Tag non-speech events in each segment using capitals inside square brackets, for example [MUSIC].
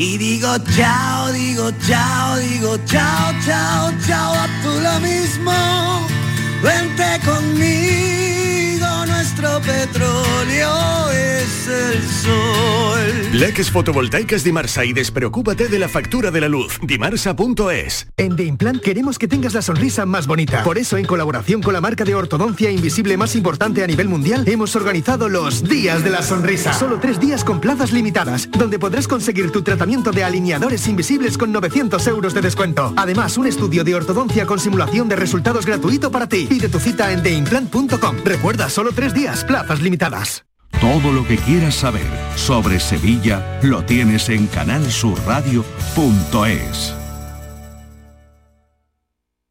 y digo chao, digo chao, digo chao, chao, chao, a tú lo mismo. Vente conmigo, nuestro petróleo es el sol. Leques fotovoltaicas Dimarsa y despreocúpate de la factura de la luz. Dimarsa.es. En The Implant queremos que tengas la sonrisa más bonita. Por eso, en colaboración con la marca de ortodoncia invisible más importante a nivel mundial, hemos organizado los Días de la Sonrisa. Solo tres días con plazas limitadas, donde podrás conseguir tu tratamiento de alineadores invisibles con 900 euros de descuento. Además, un estudio de ortodoncia con simulación de resultados gratuito para ti. Pide tu cita en theimplant.com. Recuerda, solo tres días, plazas limitadas. Todo lo que quieras saber sobre Sevilla lo tienes en canalsurradio.es.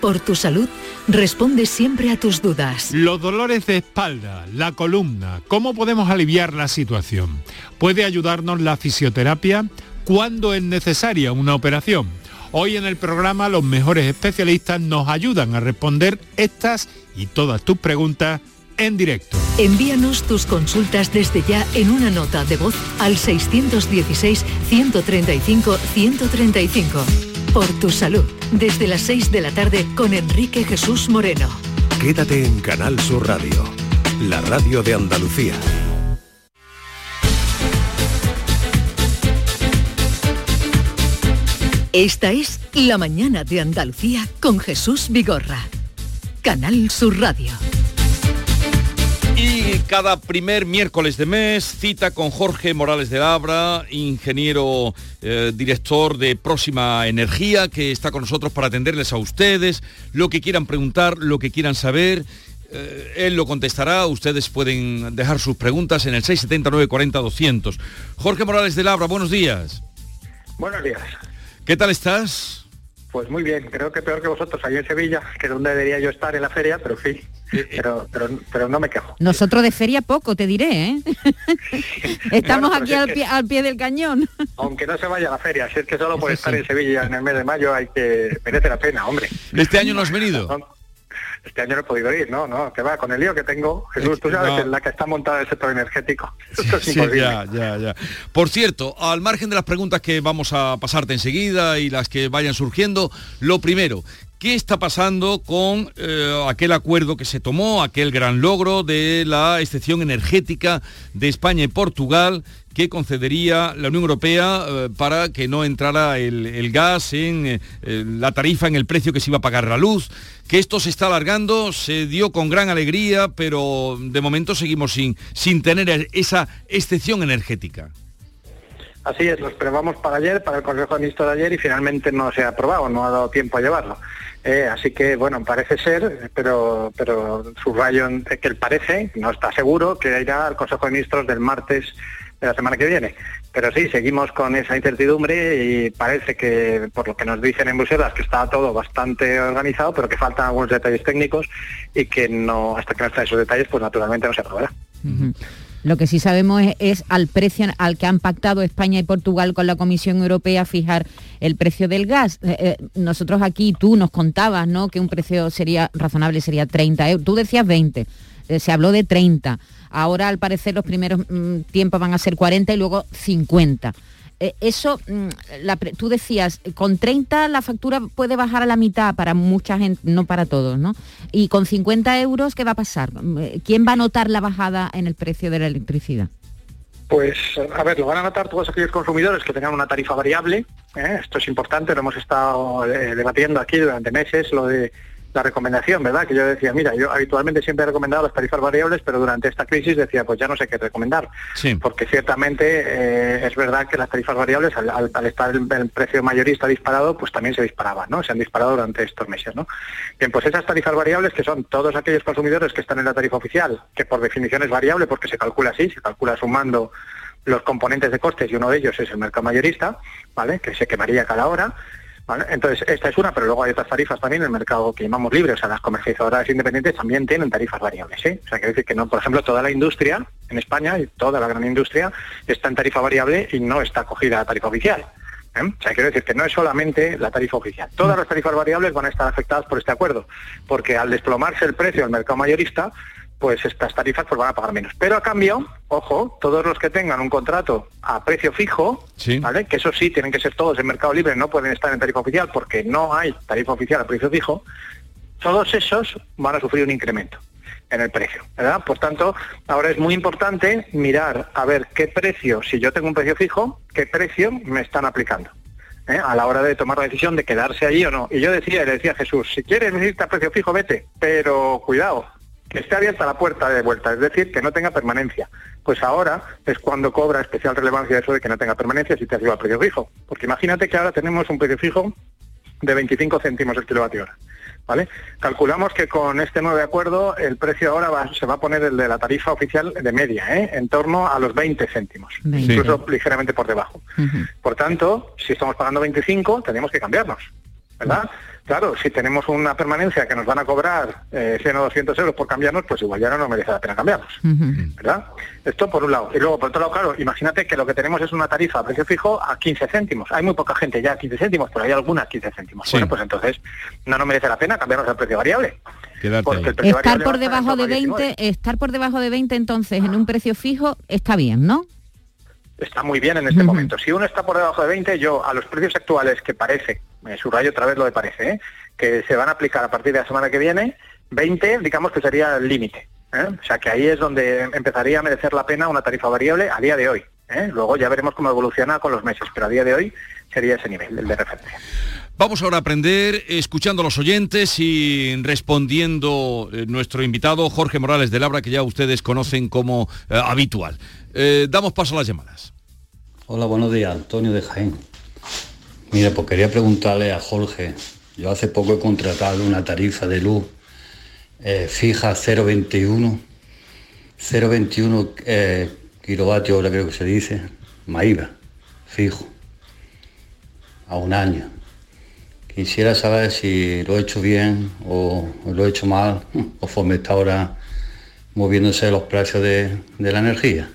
por tu salud, responde siempre a tus dudas. Los dolores de espalda, la columna, ¿cómo podemos aliviar la situación? ¿Puede ayudarnos la fisioterapia? ¿Cuándo es necesaria una operación? Hoy en el programa los mejores especialistas nos ayudan a responder estas y todas tus preguntas en directo. Envíanos tus consultas desde ya en una nota de voz al 616-135-135. Por tu salud, desde las 6 de la tarde con Enrique Jesús Moreno. Quédate en Canal Sur Radio, la radio de Andalucía. Esta es La Mañana de Andalucía con Jesús Vigorra. Canal Sur Radio. Y cada primer miércoles de mes cita con Jorge Morales de Labra, ingeniero eh, director de Próxima Energía, que está con nosotros para atenderles a ustedes, lo que quieran preguntar, lo que quieran saber. eh, él lo contestará, ustedes pueden dejar sus preguntas en el 679 40 200. Jorge Morales de Labra, buenos días. Buenos días. ¿Qué tal estás? Pues muy bien, creo que peor que vosotros allí en Sevilla, que es donde debería yo estar en la feria, pero sí, pero, pero, pero no me quejo. Nosotros de feria poco, te diré, ¿eh? [LAUGHS] Estamos Bueno, aquí es al que- pie, al pie del cañón. Aunque no se vaya a la feria, si es que solo por estar en Sevilla en el mes de mayo hay que merece la pena, hombre. ¿Este año no has venido? Este año no he podido ir, no, no, que va, con el lío que tengo, Jesús, tú sabes no. en la que está montada el sector energético. [LAUGHS] Esto es Sí, imposible. ya, ya, ya. Por cierto, al margen de las preguntas que vamos a pasarte enseguida y las que vayan surgiendo, lo primero, ¿qué está pasando con eh, aquel acuerdo que se tomó, aquel gran logro de la excepción energética de España y Portugal que concedería la Unión Europea eh, para que no entrara el, gas en eh, eh, la tarifa, en el precio que se iba a pagar la luz? Que esto se está alargando, se dio con gran alegría, pero de momento seguimos sin, sin tener esa excepción energética. Así es, lo esperábamos para ayer, para el Consejo de Ministros de ayer y finalmente no se ha aprobado, no ha dado tiempo a llevarlo. Eh, así que, bueno, parece ser, pero, pero subrayo que el parece, no está seguro, que irá al Consejo de Ministros del martes de la semana que viene. Pero sí, seguimos con esa incertidumbre y parece que, por lo que nos dicen en Bruselas, que está todo bastante organizado, pero que faltan algunos detalles técnicos y que no, hasta que no estén esos detalles, pues naturalmente no se aprobará. Lo que sí sabemos es, al precio al que han pactado España y Portugal con la Comisión Europea fijar el precio del gas. Eh, eh, nosotros aquí, tú nos contabas, ¿no? Que un precio sería razonable sería 30 euros. Tú decías 20, eh, se habló de 30. Ahora, al parecer, los primeros mm, tiempos van a ser 40 y luego 50. Eh, eso, mm, tú decías, con 30 la factura puede bajar a la mitad para mucha gente, no para todos, ¿no? Y con 50 euros, ¿qué va a pasar? Eh, ¿Quién va a notar la bajada en el precio de la electricidad? Pues, a ver, lo van a notar todos aquellos consumidores que tengan una tarifa variable, ¿eh? esto es importante, lo hemos estado debatiendo aquí durante meses, lo de la recomendación, ¿verdad? Que yo decía, mira, yo habitualmente siempre he recomendado las tarifas variables, pero durante esta crisis decía, pues ya no sé qué recomendar. Porque ciertamente eh, es verdad que las tarifas variables, al, estar el, precio mayorista disparado, pues también se disparaban, ¿no? Se han disparado durante estos meses, ¿no? Bien, pues esas tarifas variables, que son todos aquellos consumidores que están en la tarifa oficial, que por definición es variable porque se calcula así, se calcula sumando los componentes de costes y uno de ellos es el mercado mayorista, ¿vale? Que se quemaría cada hora entonces, esta es una, pero luego hay otras tarifas también en el mercado que llamamos libre, o sea, las comercializadoras independientes también tienen tarifas variables. ¿sí? O sea, quiere decir que no, por ejemplo, toda la industria en España y toda la gran industria está en tarifa variable y no está acogida a tarifa oficial. ¿eh? O sea, quiero decir que no es solamente la tarifa oficial. Todas las tarifas variables van a estar afectadas por este acuerdo, porque al desplomarse el precio del mercado mayorista, pues estas tarifas pues van a pagar menos. Pero a cambio, ojo, todos los que tengan un contrato a precio fijo, ¿vale? Que eso sí, tienen que ser todos en mercado libre, no pueden estar en tarifa oficial porque no hay tarifa oficial a precio fijo, todos esos van a sufrir un incremento en el precio, ¿verdad? Por tanto, ahora es muy importante mirar a ver qué precio, si yo tengo un precio fijo, qué precio me están aplicando. ¿eh? a la hora de tomar la decisión de quedarse allí o no. Y yo decía, le decía a Jesús, si quieres irte a precio fijo, vete, pero cuidado, que esté abierta la puerta de vuelta, es decir, que no tenga permanencia. Pues ahora es cuando cobra especial relevancia eso de que no tenga permanencia si te ido al precio fijo. Porque imagínate que ahora tenemos un precio fijo de 25 céntimos el kilovatio hora. ¿Vale? Calculamos que con este nuevo acuerdo el precio ahora se va a poner el de la tarifa oficial de media, ¿eh? en torno a los 20 céntimos, incluso ligeramente por debajo. Por tanto, si estamos pagando 25, tenemos que cambiarnos, ¿verdad? Claro, si tenemos una permanencia que nos van a cobrar 100 eh, o 200 euros por cambiarnos, pues igual ya no nos merece la pena cambiarnos, ¿verdad? Esto por un lado. Y luego, por otro lado, claro, imagínate que lo que tenemos es una tarifa a precio fijo a 15 céntimos. Hay muy poca gente ya a 15 céntimos, pero hay algunas 15 céntimos. Bueno, pues entonces no nos merece la pena cambiarnos al precio variable. estar por debajo de 20, estar por debajo de 20 entonces en un precio fijo está bien, ¿no? Está muy bien en este momento. Si uno está por debajo de 20, yo a los precios actuales que parece me subrayo otra vez lo de parece, ¿eh? que se van a aplicar a partir de la semana que viene, 20, digamos que sería el límite. ¿eh? O sea que ahí es donde empezaría a merecer la pena una tarifa variable a día de hoy. ¿eh? Luego ya veremos cómo evoluciona con los meses, pero a día de hoy sería ese nivel, el de referencia. Vamos ahora a aprender escuchando a los oyentes y respondiendo nuestro invitado Jorge Morales de Labra, que ya ustedes conocen como habitual. damos paso a las llamadas. Hola, buenos días, Antonio de Jaén. Mira, pues quería preguntarle a Jorge. Yo hace poco he contratado una tarifa de luz eh, fija 0,21, 0,21 eh, kilovatios hora creo que se dice, Maíba, fijo, a un año. Quisiera saber si lo he hecho bien o, lo he hecho mal, o conforme está ahora moviéndose los precios de la energía.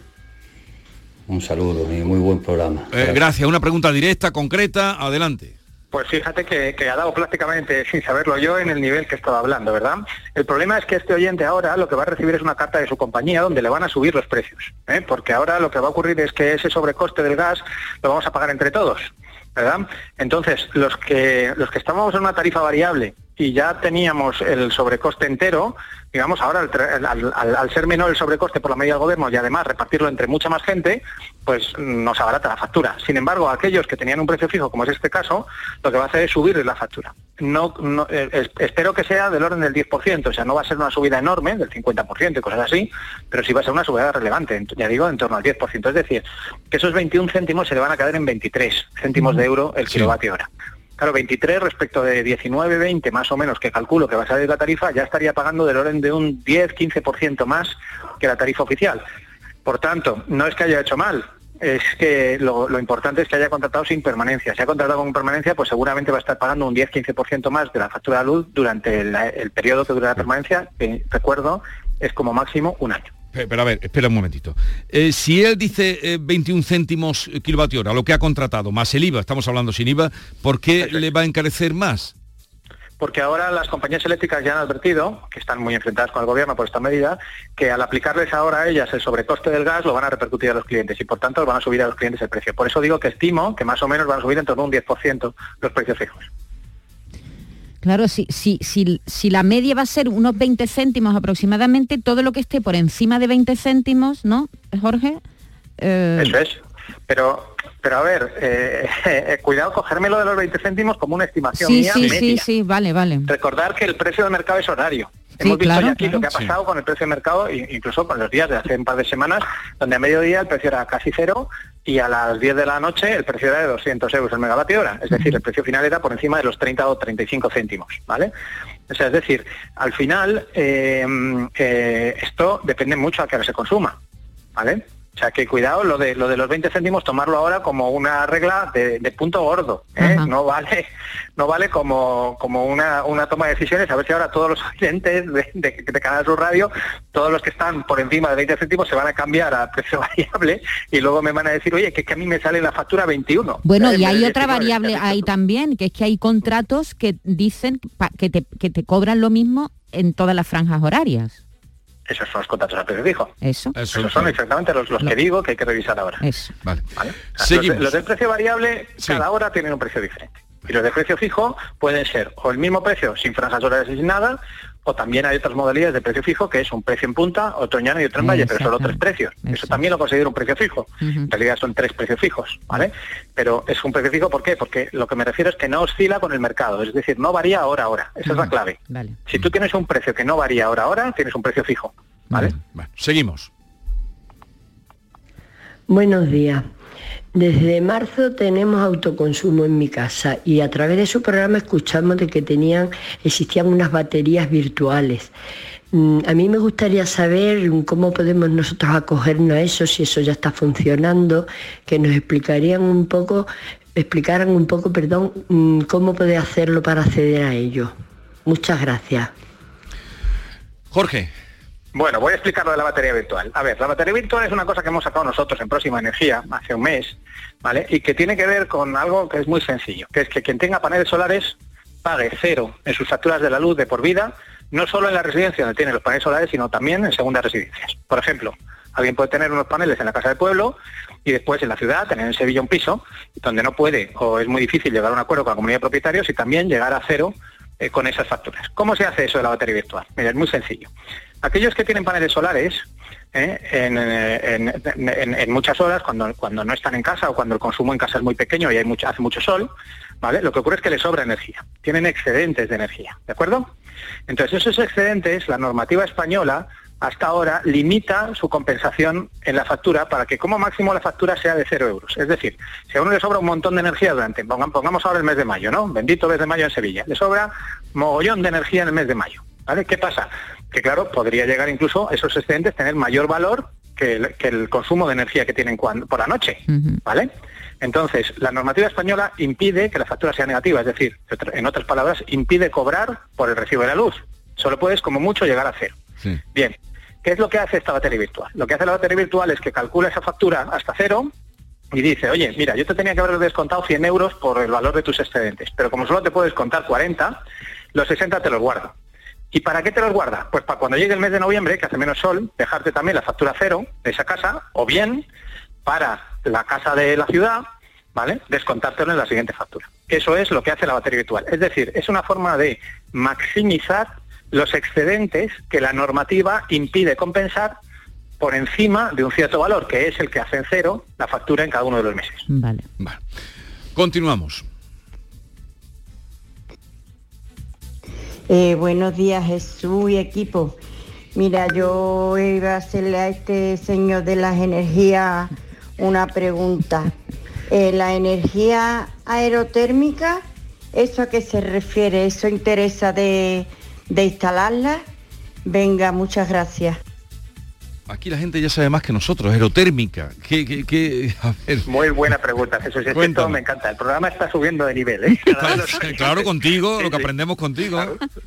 Un saludo y muy buen programa. Eh, gracias. Una pregunta directa, concreta, adelante. Pues fíjate que, ha dado prácticamente, [LAUGHS] sin saberlo yo, en el nivel que estaba hablando, ¿verdad? El problema es que este oyente ahora lo que va a recibir es una carta de su compañía donde le van a subir los precios, ¿eh? porque ahora lo que va a ocurrir es que ese sobrecoste del gas lo vamos a pagar entre todos, ¿verdad? Entonces, los que, los que estábamos en una tarifa variable y ya teníamos el sobrecoste entero, digamos, ahora al, ser menor el sobrecoste por la medida del gobierno y además repartirlo entre mucha más gente, pues nos abarata la factura. Sin embargo, aquellos que tenían un precio fijo, como es este caso, lo que va a hacer es subirles la factura. No, eh, espero que sea del orden del 10%, o sea, no va a ser una subida enorme, del 50% y cosas así, pero sí va a ser una subida relevante, ya digo, en torno al 10%. Es decir, que esos 21 céntimos se le van a caer en 23 céntimos de euro el kilovatio hora. Claro, 23 respecto de 19, 20 más o menos que calculo que va a salir la tarifa, ya estaría pagando del orden de un 10, 15% más que la tarifa oficial. Por tanto, no es que haya hecho mal, es que lo, importante es que haya contratado sin permanencia. Si ha contratado con permanencia, pues seguramente va a estar pagando un 10-15% más de la factura de luz durante el, periodo que dura la permanencia, que recuerdo es como máximo un año. Pero a ver, espera un momentito. Eh, si él dice 21 eh, céntimos kilovatio hora, lo que ha contratado, más el IVA, estamos hablando sin IVA, ¿por qué le va a encarecer más? Porque ahora las compañías eléctricas ya han advertido, que están muy enfrentadas con el gobierno por esta medida, que al aplicarles ahora a ellas el sobrecoste del gas lo van a repercutir a los clientes y por tanto van a subir a los clientes el precio. Por eso digo que estimo que más o menos van a subir en torno a un 10% los precios fijos. Claro, si, si, si, si la media va a ser unos 20 céntimos aproximadamente, todo lo que esté por encima de 20 céntimos, ¿no, Jorge? Eh, Eso es. Pero Pero a ver, eh, eh, [LAUGHS] cuidado cogérmelo de los 20 céntimos como una estimación Sí, mía sí, media. sí, sí, vale, vale. Recordar que el precio de mercado es horario. Sí, Hemos visto claro, ya aquí claro. lo que ha pasado con el precio de mercado, incluso con los días de hace un par de semanas, donde a mediodía el precio era casi cero y a las 10 de la noche el precio era de 200 euros el megavatio hora. Es decir, el precio final era por encima de los 30 o 35 céntimos, ¿vale? O sea, es decir, al final eh, eh, esto depende mucho a qué hora se consuma, ¿vale? O sea, que cuidado, lo de, lo de los 20 céntimos, tomarlo ahora como una regla de, de punto gordo. ¿eh? No vale no vale como, como una, una toma de decisiones. A ver si ahora todos los oyentes de, de, de Canal Sur Radio, todos los que están por encima de 20 céntimos, se van a cambiar a precio [LAUGHS] variable y luego me van a decir, oye, que, es que a mí me sale la factura 21. Bueno, ¿eh? y hay otra 19, variable ahí también, que es que hay contratos que dicen pa- que, te, que te cobran lo mismo en todas las franjas horarias. Esos son los contratos a precio fijo. Eso. Eso, Esos son exactamente los, los que digo que hay que revisar ahora. Eso. Vale. ¿vale? O sea, Los, Seguimos. de- los del precio variable, Sí. cada hora tienen un precio diferente. Y los de precio fijo pueden ser o el mismo precio sin franjas horarias y sin nada, o también hay otras modalidades de precio fijo que es un precio en punta, otro en llano y otro en valle, pero solo tres precios. Eso también lo considero un precio fijo. En realidad son tres precios fijos, ¿vale? Pero es un precio fijo, ¿por qué? Porque lo que me refiero es que no oscila con el mercado, es decir, no varía hora a hora. Esa es la clave. Vale. Si tú tienes un precio que no varía hora a hora, tienes un precio fijo, ¿vale? Bueno, seguimos. Buenos días. Desde marzo tenemos autoconsumo en mi casa y a través de su programa escuchamos de que tenían, existían unas baterías virtuales. Mm, A mí me gustaría saber cómo podemos nosotros acogernos a eso, si eso ya está funcionando, que nos explicarían un poco, explicaran un poco, perdón, mm, cómo poder hacerlo para acceder a ello. Muchas gracias. Jorge. Bueno, voy a explicar lo de la batería virtual. A ver, la batería virtual es una cosa que hemos sacado nosotros en Próxima Energía hace un mes, ¿vale? Y que tiene que ver con algo que es muy sencillo, que es que quien tenga paneles solares pague cero en sus facturas de la luz de por vida, no solo en la residencia donde tiene los paneles solares, sino también en segundas residencias. Por ejemplo, alguien puede tener unos paneles en la casa de pueblo y después en la ciudad tener en Sevilla un piso donde no puede o es muy difícil llegar a un acuerdo con la comunidad de propietarios y también llegar a cero eh, con esas facturas. ¿Cómo se hace eso de la batería virtual? Mira, es muy sencillo. Aquellos que tienen paneles solares, eh, en, muchas horas, cuando, cuando no están en casa o cuando el consumo en casa es muy pequeño y hay mucho, hace mucho sol, ¿vale? Lo que ocurre es que les sobra energía, tienen excedentes de energía, ¿de acuerdo? Entonces, esos excedentes, la normativa española hasta ahora limita su compensación en la factura para que como máximo la factura sea de cero euros. Es decir, si a uno le sobra un montón de energía durante, pongamos ahora el mes de mayo, ¿no? Bendito mes de mayo en Sevilla, le sobra mogollón de energía en el mes de mayo, ¿vale? ¿Qué pasa? Que claro, podría llegar incluso esos excedentes tener mayor valor que el, que el consumo de energía que tienen cuan- por la noche, ¿vale? Entonces, la normativa española impide que la factura sea negativa, es decir, en otras palabras, impide cobrar por el recibo de la luz. Solo puedes, como mucho, llegar a cero. Bien, ¿qué es lo que hace esta batería virtual? Lo que hace la batería virtual es que calcula esa factura hasta cero y dice, oye, mira, yo te tenía que haber descontado 100 euros por el valor de tus excedentes, pero como solo te puedo descontar 40, los 60 te los guardo. ¿Y para qué te los guarda? Pues para cuando llegue el mes de noviembre, que hace menos sol, dejarte también la factura cero de esa casa, o bien para la casa de la ciudad, ¿vale? Descontártelo en la siguiente factura. Eso es lo que hace la batería virtual. Es decir, es una forma de maximizar los excedentes que la normativa impide compensar por encima de un cierto valor, que es el que hace en cero la factura en cada uno de los meses. Vale. Continuamos. Eh, buenos días Jesús y equipo. Mira, yo iba a hacerle a este señor de las energías una pregunta. Eh, la energía aerotérmica, ¿eso a qué se refiere? ¿Eso interesa de, de instalarla? Venga, muchas gracias. Aquí la gente ya sabe más que nosotros, aerotérmica. ¿Qué, qué, qué? A ver. Muy buena pregunta, Jesús. Es que esto me encanta. El programa está subiendo de nivel, ¿eh? [LAUGHS] Claro, contigo, Sí, lo que sí. aprendemos contigo.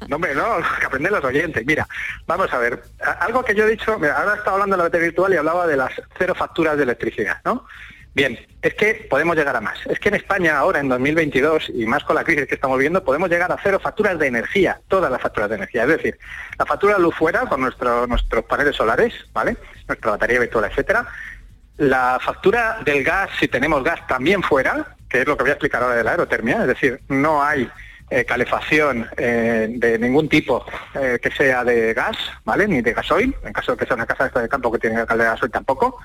No, hombre, no, lo que aprenden los oyentes. Mira, vamos a ver. Algo que yo he dicho, mira, ahora estaba hablando de la batería virtual y hablaba de las cero facturas de electricidad, ¿no? Bien, es que podemos llegar a más. Es que en España ahora, en 2022, y más con la crisis que estamos viendo, podemos llegar a cero facturas de energía, todas las facturas de energía. Es decir, la factura de luz fuera con nuestro- nuestros paneles solares, ¿vale? Nuestra batería virtual, etcétera. La factura del gas, si tenemos gas también fuera, que es lo que voy a explicar ahora de la aerotermia, es decir, no hay eh, calefacción eh, de ningún tipo eh, que sea de gas, ¿vale? Ni de gasoil, en caso de que sea una casa de campo que tiene caldera de gasoil tampoco.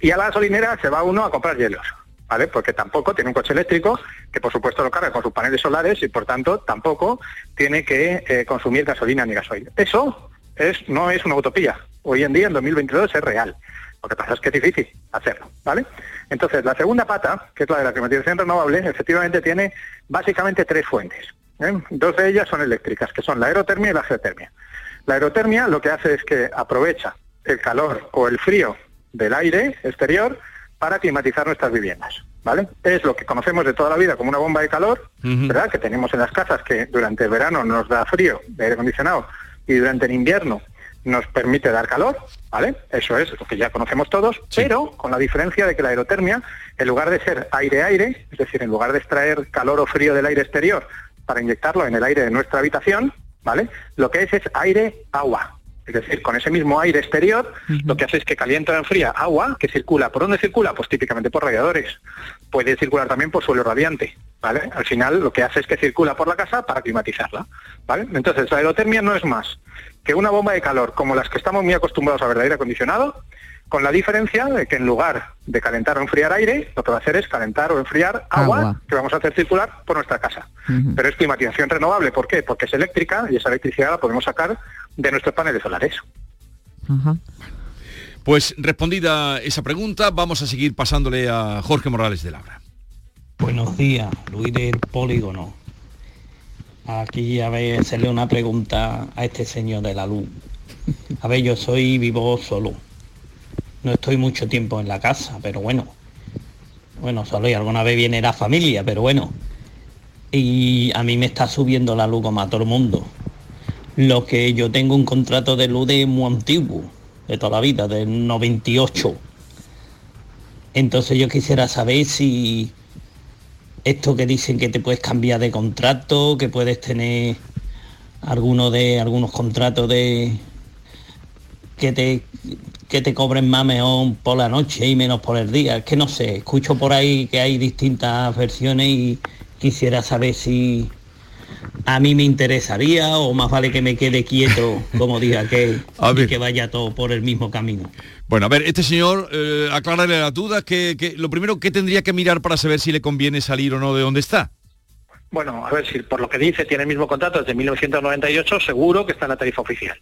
Y a la gasolinera se va uno a comprar hielos. ¿vale? Porque tampoco tiene un coche eléctrico que por supuesto lo carga con sus paneles solares y por tanto tampoco tiene que eh, consumir gasolina ni gasoil. Eso es, no es una utopía. Hoy en día, en 2022, es real. Lo que pasa es que es difícil hacerlo, ¿vale? Entonces, la segunda pata, que es la de la climatización renovable, efectivamente tiene básicamente tres fuentes. ¿eh? Dos de ellas son eléctricas, que son la aerotermia y la geotermia. La aerotermia lo que hace es que aprovecha el calor o el frío del aire exterior para climatizar nuestras viviendas. ¿Vale? Es lo que conocemos de toda la vida como una bomba de calor, ¿verdad? Que tenemos en las casas que durante el verano nos da frío de aire acondicionado y durante el invierno nos permite dar calor, ¿vale? Eso es lo que ya conocemos todos, pero con la diferencia de que la aerotermia, en lugar de ser aire-aire, es decir, en lugar de extraer calor o frío del aire exterior para inyectarlo en el aire de nuestra habitación, ¿vale? Lo que es es aire-agua. Es decir, con ese mismo aire exterior, lo que hace es que calienta o enfría agua que circula. ¿Por dónde circula? Pues típicamente por radiadores. Puede circular también por suelo radiante. ¿Vale? Al final lo que hace es que circula por la casa para climatizarla. ¿vale? Entonces la aerotermia no es más que una bomba de calor como las que estamos muy acostumbrados a ver de aire acondicionado, con la diferencia de que en lugar de calentar o enfriar aire, lo que va a hacer es calentar o enfriar agua, que vamos a hacer circular por nuestra casa. Pero es climatización renovable, ¿por qué? Porque es eléctrica y esa electricidad la podemos sacar de nuestros paneles solares. Pues respondida esa pregunta, vamos a seguir pasándole a Jorge Morales de Labra. Buenos días, Luis del Polígono. Aquí a ver, hacerle una pregunta a este señor de la luz. A ver, yo soy vivo solo. No estoy mucho tiempo en la casa, pero bueno. Bueno, solo y alguna vez viene la familia, pero bueno. Y a mí me está subiendo la luz como a todo el mundo. Lo que yo tengo un contrato de luz de muy antiguo, de toda la vida, del 98. Entonces yo quisiera saber si esto que dicen que te puedes cambiar de contrato, que puedes tener alguno de algunos contratos de que te que te cobren más mejor por la noche y menos por el día. Es que no sé, escucho por ahí que hay distintas versiones y quisiera saber si a mí me interesaría o más vale que me quede quieto, [LAUGHS] como diga que, y que vaya todo por el mismo camino. Bueno, a ver, este señor, eh, aclárale las dudas, que, que, lo primero que tendría que mirar para saber si le conviene salir o no de donde está. Bueno, a ver si por lo que dice tiene el mismo contrato desde 1998, seguro que está en la tarifa oficial.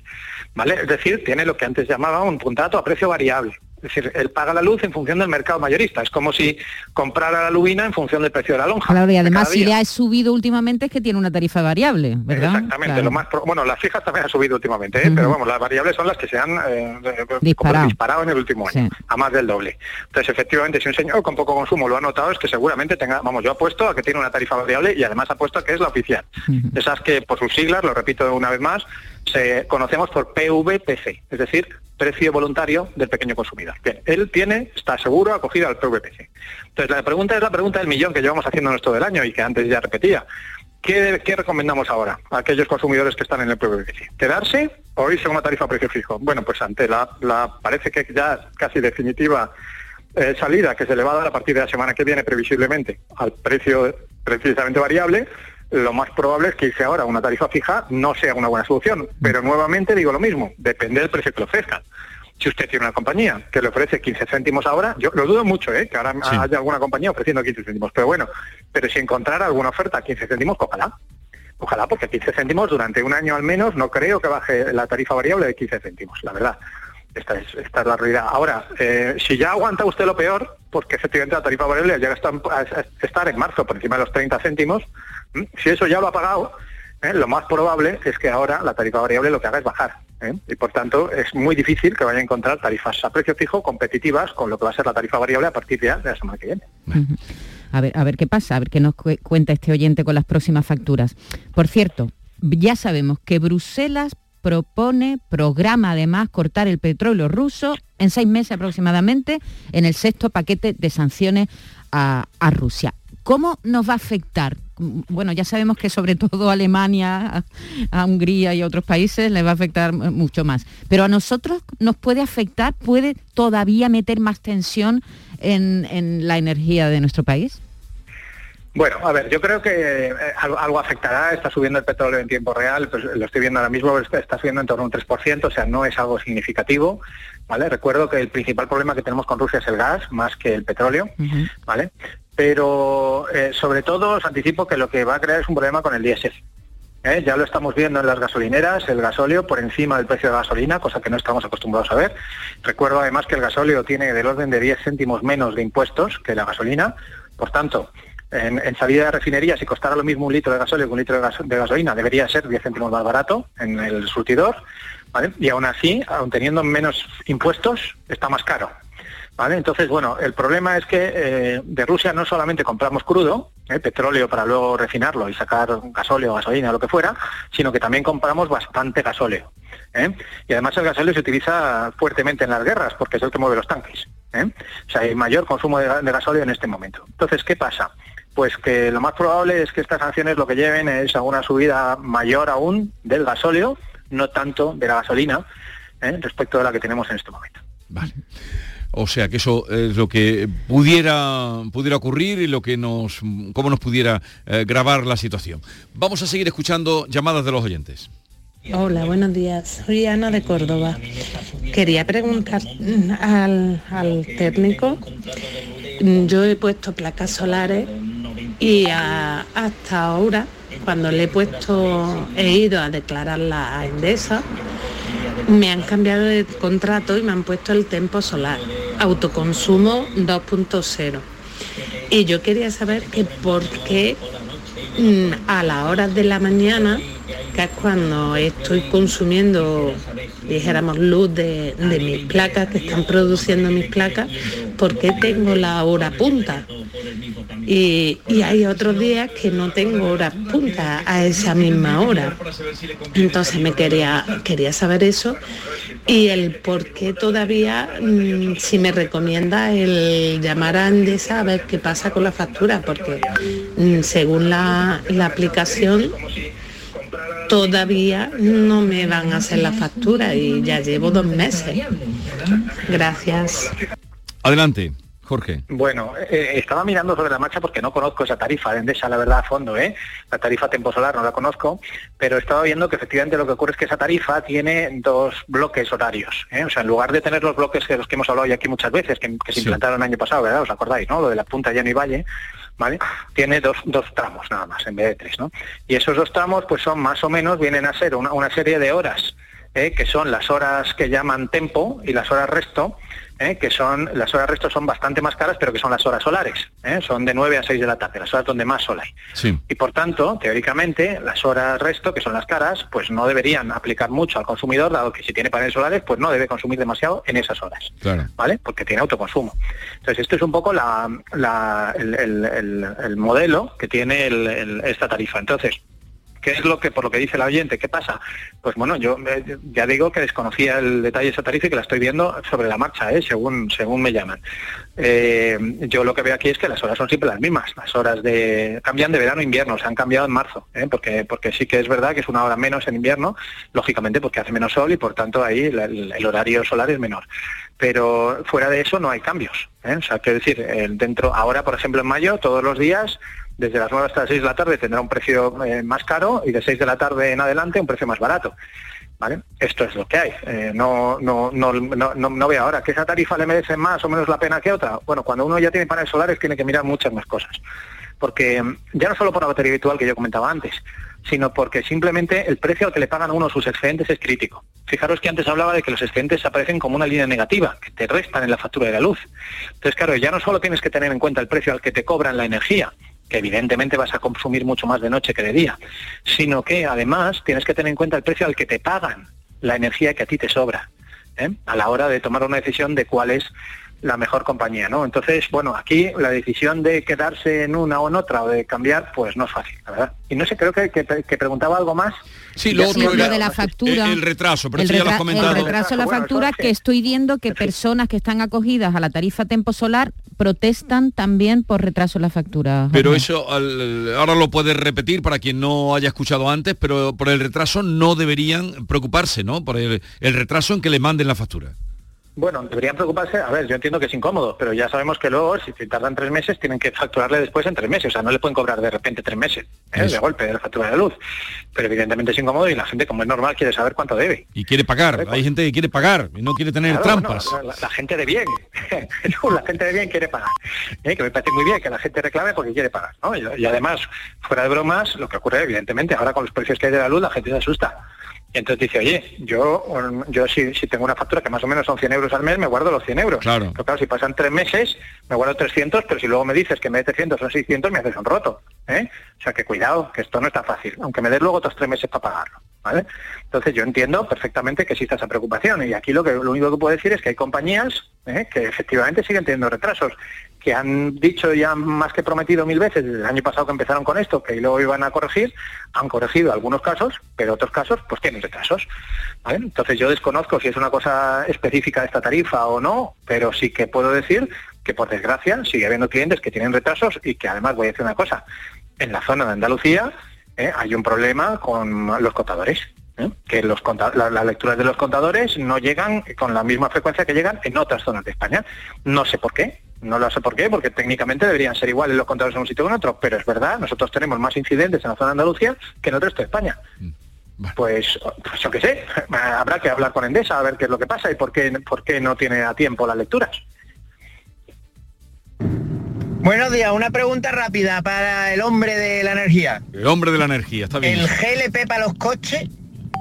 ¿Vale? Es decir, tiene lo que antes llamaba un contrato a precio variable. Es decir, él paga la luz en función del mercado mayorista. Es como si comprara la lubina en función del precio de la lonja. Claro, y además si le ha subido últimamente es que tiene una tarifa variable, ¿verdad? Exactamente. Lo más bueno, las fijas también han subido últimamente, ¿eh? pero vamos, las variables son las que se han eh, disparado. disparado. en el último año, a más del doble. Entonces, efectivamente, si un señor con poco consumo lo ha notado, es que seguramente tenga, vamos, yo apuesto a que tiene una tarifa variable y además apuesto a que es la oficial. Esas que, por sus siglas, lo repito una vez más, se conocemos por PVPC, es decir, precio voluntario del pequeño consumidor. Bien, él tiene, está seguro, acogido al PVPC. Entonces, la pregunta es la pregunta del millón que llevamos haciéndonos todo el año y que antes ya repetía. ¿Qué, recomendamos ahora a aquellos consumidores que están en el PVPC? ¿Quedarse o irse a una tarifa a precio fijo? Bueno, pues ante la, la parece que ya casi definitiva eh, salida que se le va a dar a partir de la semana que viene previsiblemente al precio precisamente variable, lo más probable es que irse ahora a una tarifa fija no sea una buena solución. Pero nuevamente digo lo mismo, depende del precio que le ofrezcan. Si usted tiene una compañía que le ofrece 15 céntimos ahora, yo lo dudo mucho, ¿eh? que ahora haya alguna compañía ofreciendo 15 céntimos, pero bueno, pero si encontrara alguna oferta a 15 céntimos, ojalá. Ojalá, porque 15 céntimos durante un año al menos no creo que baje la tarifa variable de 15 céntimos, la verdad. Esta es, esta es la realidad. Ahora, eh, si ya aguanta usted lo peor, porque efectivamente la tarifa variable llega a estar en marzo por encima de los 30 céntimos, si eso ya lo ha pagado, ¿eh? lo más probable es que ahora la tarifa variable lo que haga es bajar. ¿eh? Y por tanto es muy difícil que vaya a encontrar tarifas a precio fijo competitivas con lo que va a ser la tarifa variable a partir de, la semana que viene. A ver, a ver qué pasa, a ver qué nos cuenta este oyente con las próximas facturas. Por cierto, ya sabemos que Bruselas propone, programa además cortar el petróleo ruso en seis meses aproximadamente en el sexto paquete de sanciones a, a Rusia. ¿Cómo nos va a afectar? Bueno, ya sabemos que sobre todo a Alemania, a, Hungría y a otros países les va a afectar mucho más. Pero a nosotros nos puede afectar, puede todavía meter más tensión en, la energía de nuestro país. Bueno, a ver, yo creo que eh, algo, afectará, está subiendo el petróleo en tiempo real, pues lo estoy viendo ahora mismo, está, subiendo en torno a un 3%, o sea, no es algo significativo. ¿vale? Recuerdo que el principal problema que tenemos con Rusia es el gas, más que el petróleo, ¿vale? Pero eh, sobre todo os anticipo que lo que va a crear es un problema con el diésel. ¿eh? Ya lo estamos viendo en las gasolineras, el gasóleo por encima del precio de la gasolina, cosa que no estamos acostumbrados a ver. Recuerdo además que el gasóleo tiene del orden de 10 céntimos menos de impuestos que la gasolina, por tanto, en, salida de refinería, si costara lo mismo un litro de gasóleo que un litro de, gasolina, debería ser 10 céntimos más barato en el surtidor, y aún así, aún teniendo menos impuestos, está más caro. ¿Vale? Entonces, bueno, el problema es que eh, de Rusia no solamente compramos crudo, eh, petróleo para luego refinarlo y sacar gasóleo, gasolina, lo que fuera, sino que también compramos bastante gasóleo. ¿eh? Y además el gasóleo se utiliza fuertemente en las guerras porque es el que mueve los tanques. O sea, hay mayor consumo de, de gasóleo en este momento. Entonces, ¿qué pasa? Pues que lo más probable es que estas sanciones lo que lleven es a una subida mayor aún del gasóleo, no tanto de la gasolina, respecto de la que tenemos en este momento. Vale. O sea que eso es lo que pudiera, pudiera ocurrir y lo que nos, cómo nos pudiera eh, grabar la situación. Vamos a seguir escuchando llamadas de los oyentes. Hola, buenos días. Soy Ana de Córdoba. Quería preguntar al, al técnico. Yo he puesto placas solares y hasta ahora, cuando le he puesto, he ido a declarar la Endesa, me han cambiado de contrato y me han puesto el tempo solar, autoconsumo 2.0. Y yo quería saber que por qué mm, a las horas de la mañana, es cuando estoy consumiendo, dijéramos, luz de, mis placas, que están produciendo mis placas, ¿por qué tengo la hora punta? Y, hay otros días que no tengo horas punta a esa misma hora. Entonces me quería, quería saber eso y el por qué todavía, mm, si me recomienda el llamar a Andesa a ver qué pasa con la factura, porque mm, según la, la aplicación todavía no me van a hacer la factura y ya llevo dos meses. Gracias. Adelante. Jorge. Bueno, eh, estaba mirando sobre la marcha porque no conozco esa tarifa de Endesa, la verdad, a fondo, ¿eh? La tarifa Tempo Solar no la conozco, pero estaba viendo que efectivamente lo que ocurre es que esa tarifa tiene dos bloques horarios, ¿eh? O sea, en lugar de tener los bloques de los que hemos hablado ya aquí muchas veces, que, se implantaron el año pasado, ¿verdad? ¿Os acordáis, no? Lo de la punta Llano y Valle, ¿vale? Tiene dos, dos tramos nada más, en vez de tres, ¿no? Y esos dos tramos, pues son más o menos, vienen a ser una, una serie de horas, ¿eh? que son las horas que llaman tempo y las horas resto, ¿eh? que son, las horas resto son bastante más caras, pero que son las horas solares, ¿eh? son de 9 a 6 de la tarde, las horas donde más sol hay. Y por tanto, teóricamente, las horas resto, que son las caras, pues no deberían aplicar mucho al consumidor, dado que si tiene paneles solares, pues no debe consumir demasiado en esas horas, ¿vale? Porque tiene autoconsumo. Entonces, esto es un poco la, el, modelo que tiene esta tarifa. Entonces, ¿Qué es lo que, por lo que dice la oyente? ¿Qué pasa? Pues bueno, yo eh, ya digo que desconocía el detalle de esa tarifa y que la estoy viendo sobre la marcha, ¿eh? según, según me llaman. Eh, yo lo que veo aquí es que las horas son siempre las mismas. Las horas de cambian de verano a invierno, se han cambiado en marzo, porque, porque sí que es verdad que es una hora menos en invierno, lógicamente porque hace menos sol y por tanto ahí el, horario solar es menor pero fuera de eso no hay cambios. O sea, quiero decir, dentro, ahora por ejemplo en mayo, todos los días desde las 9 hasta las 6 de la tarde tendrá un precio eh, más caro y de 6 de la tarde en adelante un precio más barato. ¿Vale? Esto es lo que hay. Eh, no, no, no, no, no, veo ahora que esa tarifa le merece más o menos la pena que otra. Bueno, cuando uno ya tiene paneles solares tiene que mirar muchas más cosas. Porque mm, ya no solo por la batería virtual que yo comentaba antes, sino porque simplemente el precio al que le pagan uno sus excedentes es crítico. Fijaros que antes hablaba de que los excedentes aparecen como una línea negativa, que te restan en la factura de la luz. Entonces, claro, ya no solo tienes que tener en cuenta el precio al que te cobran la energía, que evidentemente vas a consumir mucho más de noche que de día, sino que además tienes que tener en cuenta el precio al que te pagan la energía que a ti te sobra, ¿eh? a la hora de tomar una decisión de cuál es la mejor compañía, ¿no? Entonces, bueno, aquí la decisión de quedarse en una o en otra o de cambiar, pues no es fácil, la verdad. Y no sé, creo que, preguntaba algo más. Sí, lo de la factura. El, retraso, pero el, ya lo has comentado. el retraso de la factura, que estoy viendo que personas que están acogidas a la tarifa Tempo Solar protestan también por retraso en la factura. Pero eso, ahora lo puedes repetir para quien no haya escuchado antes, pero por el retraso no deberían preocuparse, ¿no? Por el retraso en que le manden la factura. Bueno, deberían preocuparse, a ver, yo entiendo que es incómodo, pero ya sabemos que luego, si tardan tres meses, tienen que facturarle después en tres meses, o sea, no le pueden cobrar de repente tres meses, ¿eh? de golpe, de la factura de luz. Pero evidentemente es incómodo y la gente, como es normal, quiere saber cuánto debe. Y quiere pagar, hay gente que quiere pagar y no quiere tener Claro, trampas. bueno, la, la gente de bien, [LAUGHS] la gente de bien quiere pagar. ¿eh? Que me parece muy bien que la gente reclame porque quiere pagar. ¿no? Y, y además, fuera de bromas, lo que ocurre, evidentemente, ahora con los precios que hay de la luz, la gente se asusta. Y entonces dice, oye, yo, yo si, si tengo una factura que más o menos son 100 euros al mes, me guardo los 100 euros. Claro. Pero claro, si pasan tres meses, me guardo 300, pero si luego me dices que vez de 300 son 600, me haces un roto. ¿eh? O sea que cuidado, que esto no está fácil, aunque me des luego otros tres meses para pagarlo. ¿vale? Entonces yo entiendo perfectamente que exista esa preocupación y aquí lo, que, lo único que puedo decir es que hay compañías ¿eh? que efectivamente siguen teniendo retrasos, que han dicho ya más que prometido mil veces desde el año pasado que empezaron con esto, que luego iban a corregir, han corregido algunos casos, pero otros casos pues tienen retrasos. Entonces yo desconozco si es una cosa específica de esta tarifa o no, pero sí que puedo decir que por desgracia sigue habiendo clientes que tienen retrasos y que además voy a decir una cosa, en la zona de Andalucía ¿eh? hay un problema con los contadores. ¿eh? que los las lecturas de los contadores no llegan con la misma frecuencia que llegan en otras zonas de España. No sé por qué, no lo sé por qué, porque técnicamente deberían ser iguales los contadores en un sitio que en otro, pero es verdad, nosotros tenemos más incidentes en la zona de Andalucía que en el resto de España. Pues, pues yo qué sé, [LAUGHS] habrá que hablar con Endesa a ver qué es lo que pasa y por qué, por qué no tiene a tiempo las lecturas. Buenos días, una pregunta rápida para el hombre de la energía. El hombre de la energía, está bien. El GLP para los coches,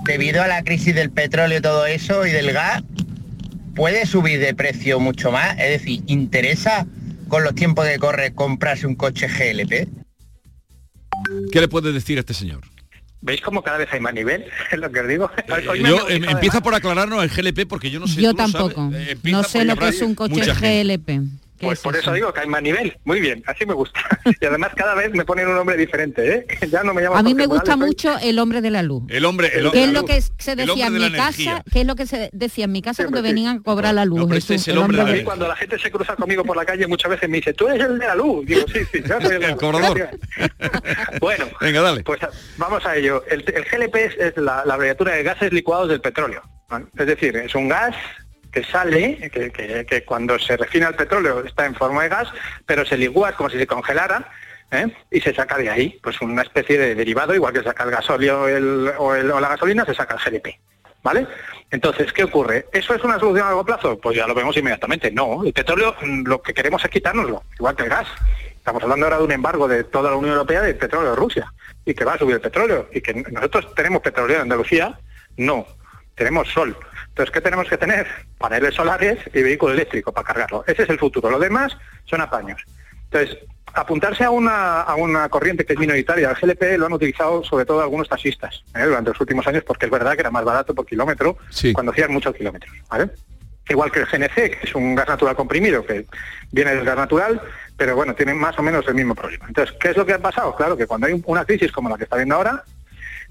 debido a la crisis del petróleo y todo eso y del gas, puede subir de precio mucho más. Es decir, ¿interesa con los tiempos que corre comprarse un coche GLP? ¿Qué le puede decir a este señor? ¿Veis cómo cada vez hay más nivel? [LAUGHS] Es lo que os digo. Hoy me Yo, han em- empieza por aclararnos el GLP porque yo no sé. Yo lo sabes. tampoco. Eh, empieza No sé lo que es un coche mucha. GLP. ¿Qué Pues es por eso eso? digo que hay más nivel. Muy bien, así me gusta. [LAUGHS] Y además cada vez me ponen un nombre diferente, ¿eh? [LAUGHS] Ya no me llamo A mí Jorge me gusta Morales, soy- mucho el hombre de la luz. El hombre, el, ¿Qué es lo que se decía en de mi casa? ¿Qué es lo que se decía en mi casa cuando sí. venían a cobrar la luz? No, pero este Jesús? es el hombre de la A mí energía. cuando la gente se cruza conmigo por la calle muchas veces me dice, tú eres el de la luz. Digo, sí, sí, yo soy el, de la El luz". cobrador. [LAUGHS] bueno, Venga, dale. pues vamos a ello. El, el GLP es, es la, la abreviatura de gases licuados del petróleo. ¿vale? Es decir, es un gas que sale, que, que- que cuando se refina el petróleo está en forma de gas, pero se licúa es como si se congelara ¿eh? y se saca de ahí, pues una especie de derivado, igual que saca el gasóleo el- o, el- o la gasolina, se saca el GLP. ¿Vale? Entonces, ¿qué ocurre? ¿Eso es una solución a largo plazo? Pues ya lo vemos inmediatamente. No, el petróleo mm, lo que queremos es quitárnoslo, igual que el gas. Estamos hablando ahora de un embargo de toda la Unión Europea del petróleo de Rusia y que va a subir el petróleo y que nosotros tenemos petróleo en Andalucía, no, tenemos sol. Entonces, ¿qué tenemos que tener? Paneles solares y vehículo eléctrico para cargarlo. Ese es el futuro. Lo demás son apaños. Entonces, apuntarse a una, a una corriente que es minoritaria, el GLP lo han utilizado sobre todo algunos taxistas ¿eh? durante los últimos años porque es verdad que era más barato por kilómetro cuando hacían muchos kilómetros. ¿vale? Igual que el GNC, que es un gas natural comprimido, que viene del gas natural, pero bueno, tiene más o menos el mismo problema. Entonces, ¿qué es lo que ha pasado? Claro que cuando hay un- una crisis como la que está viendo ahora,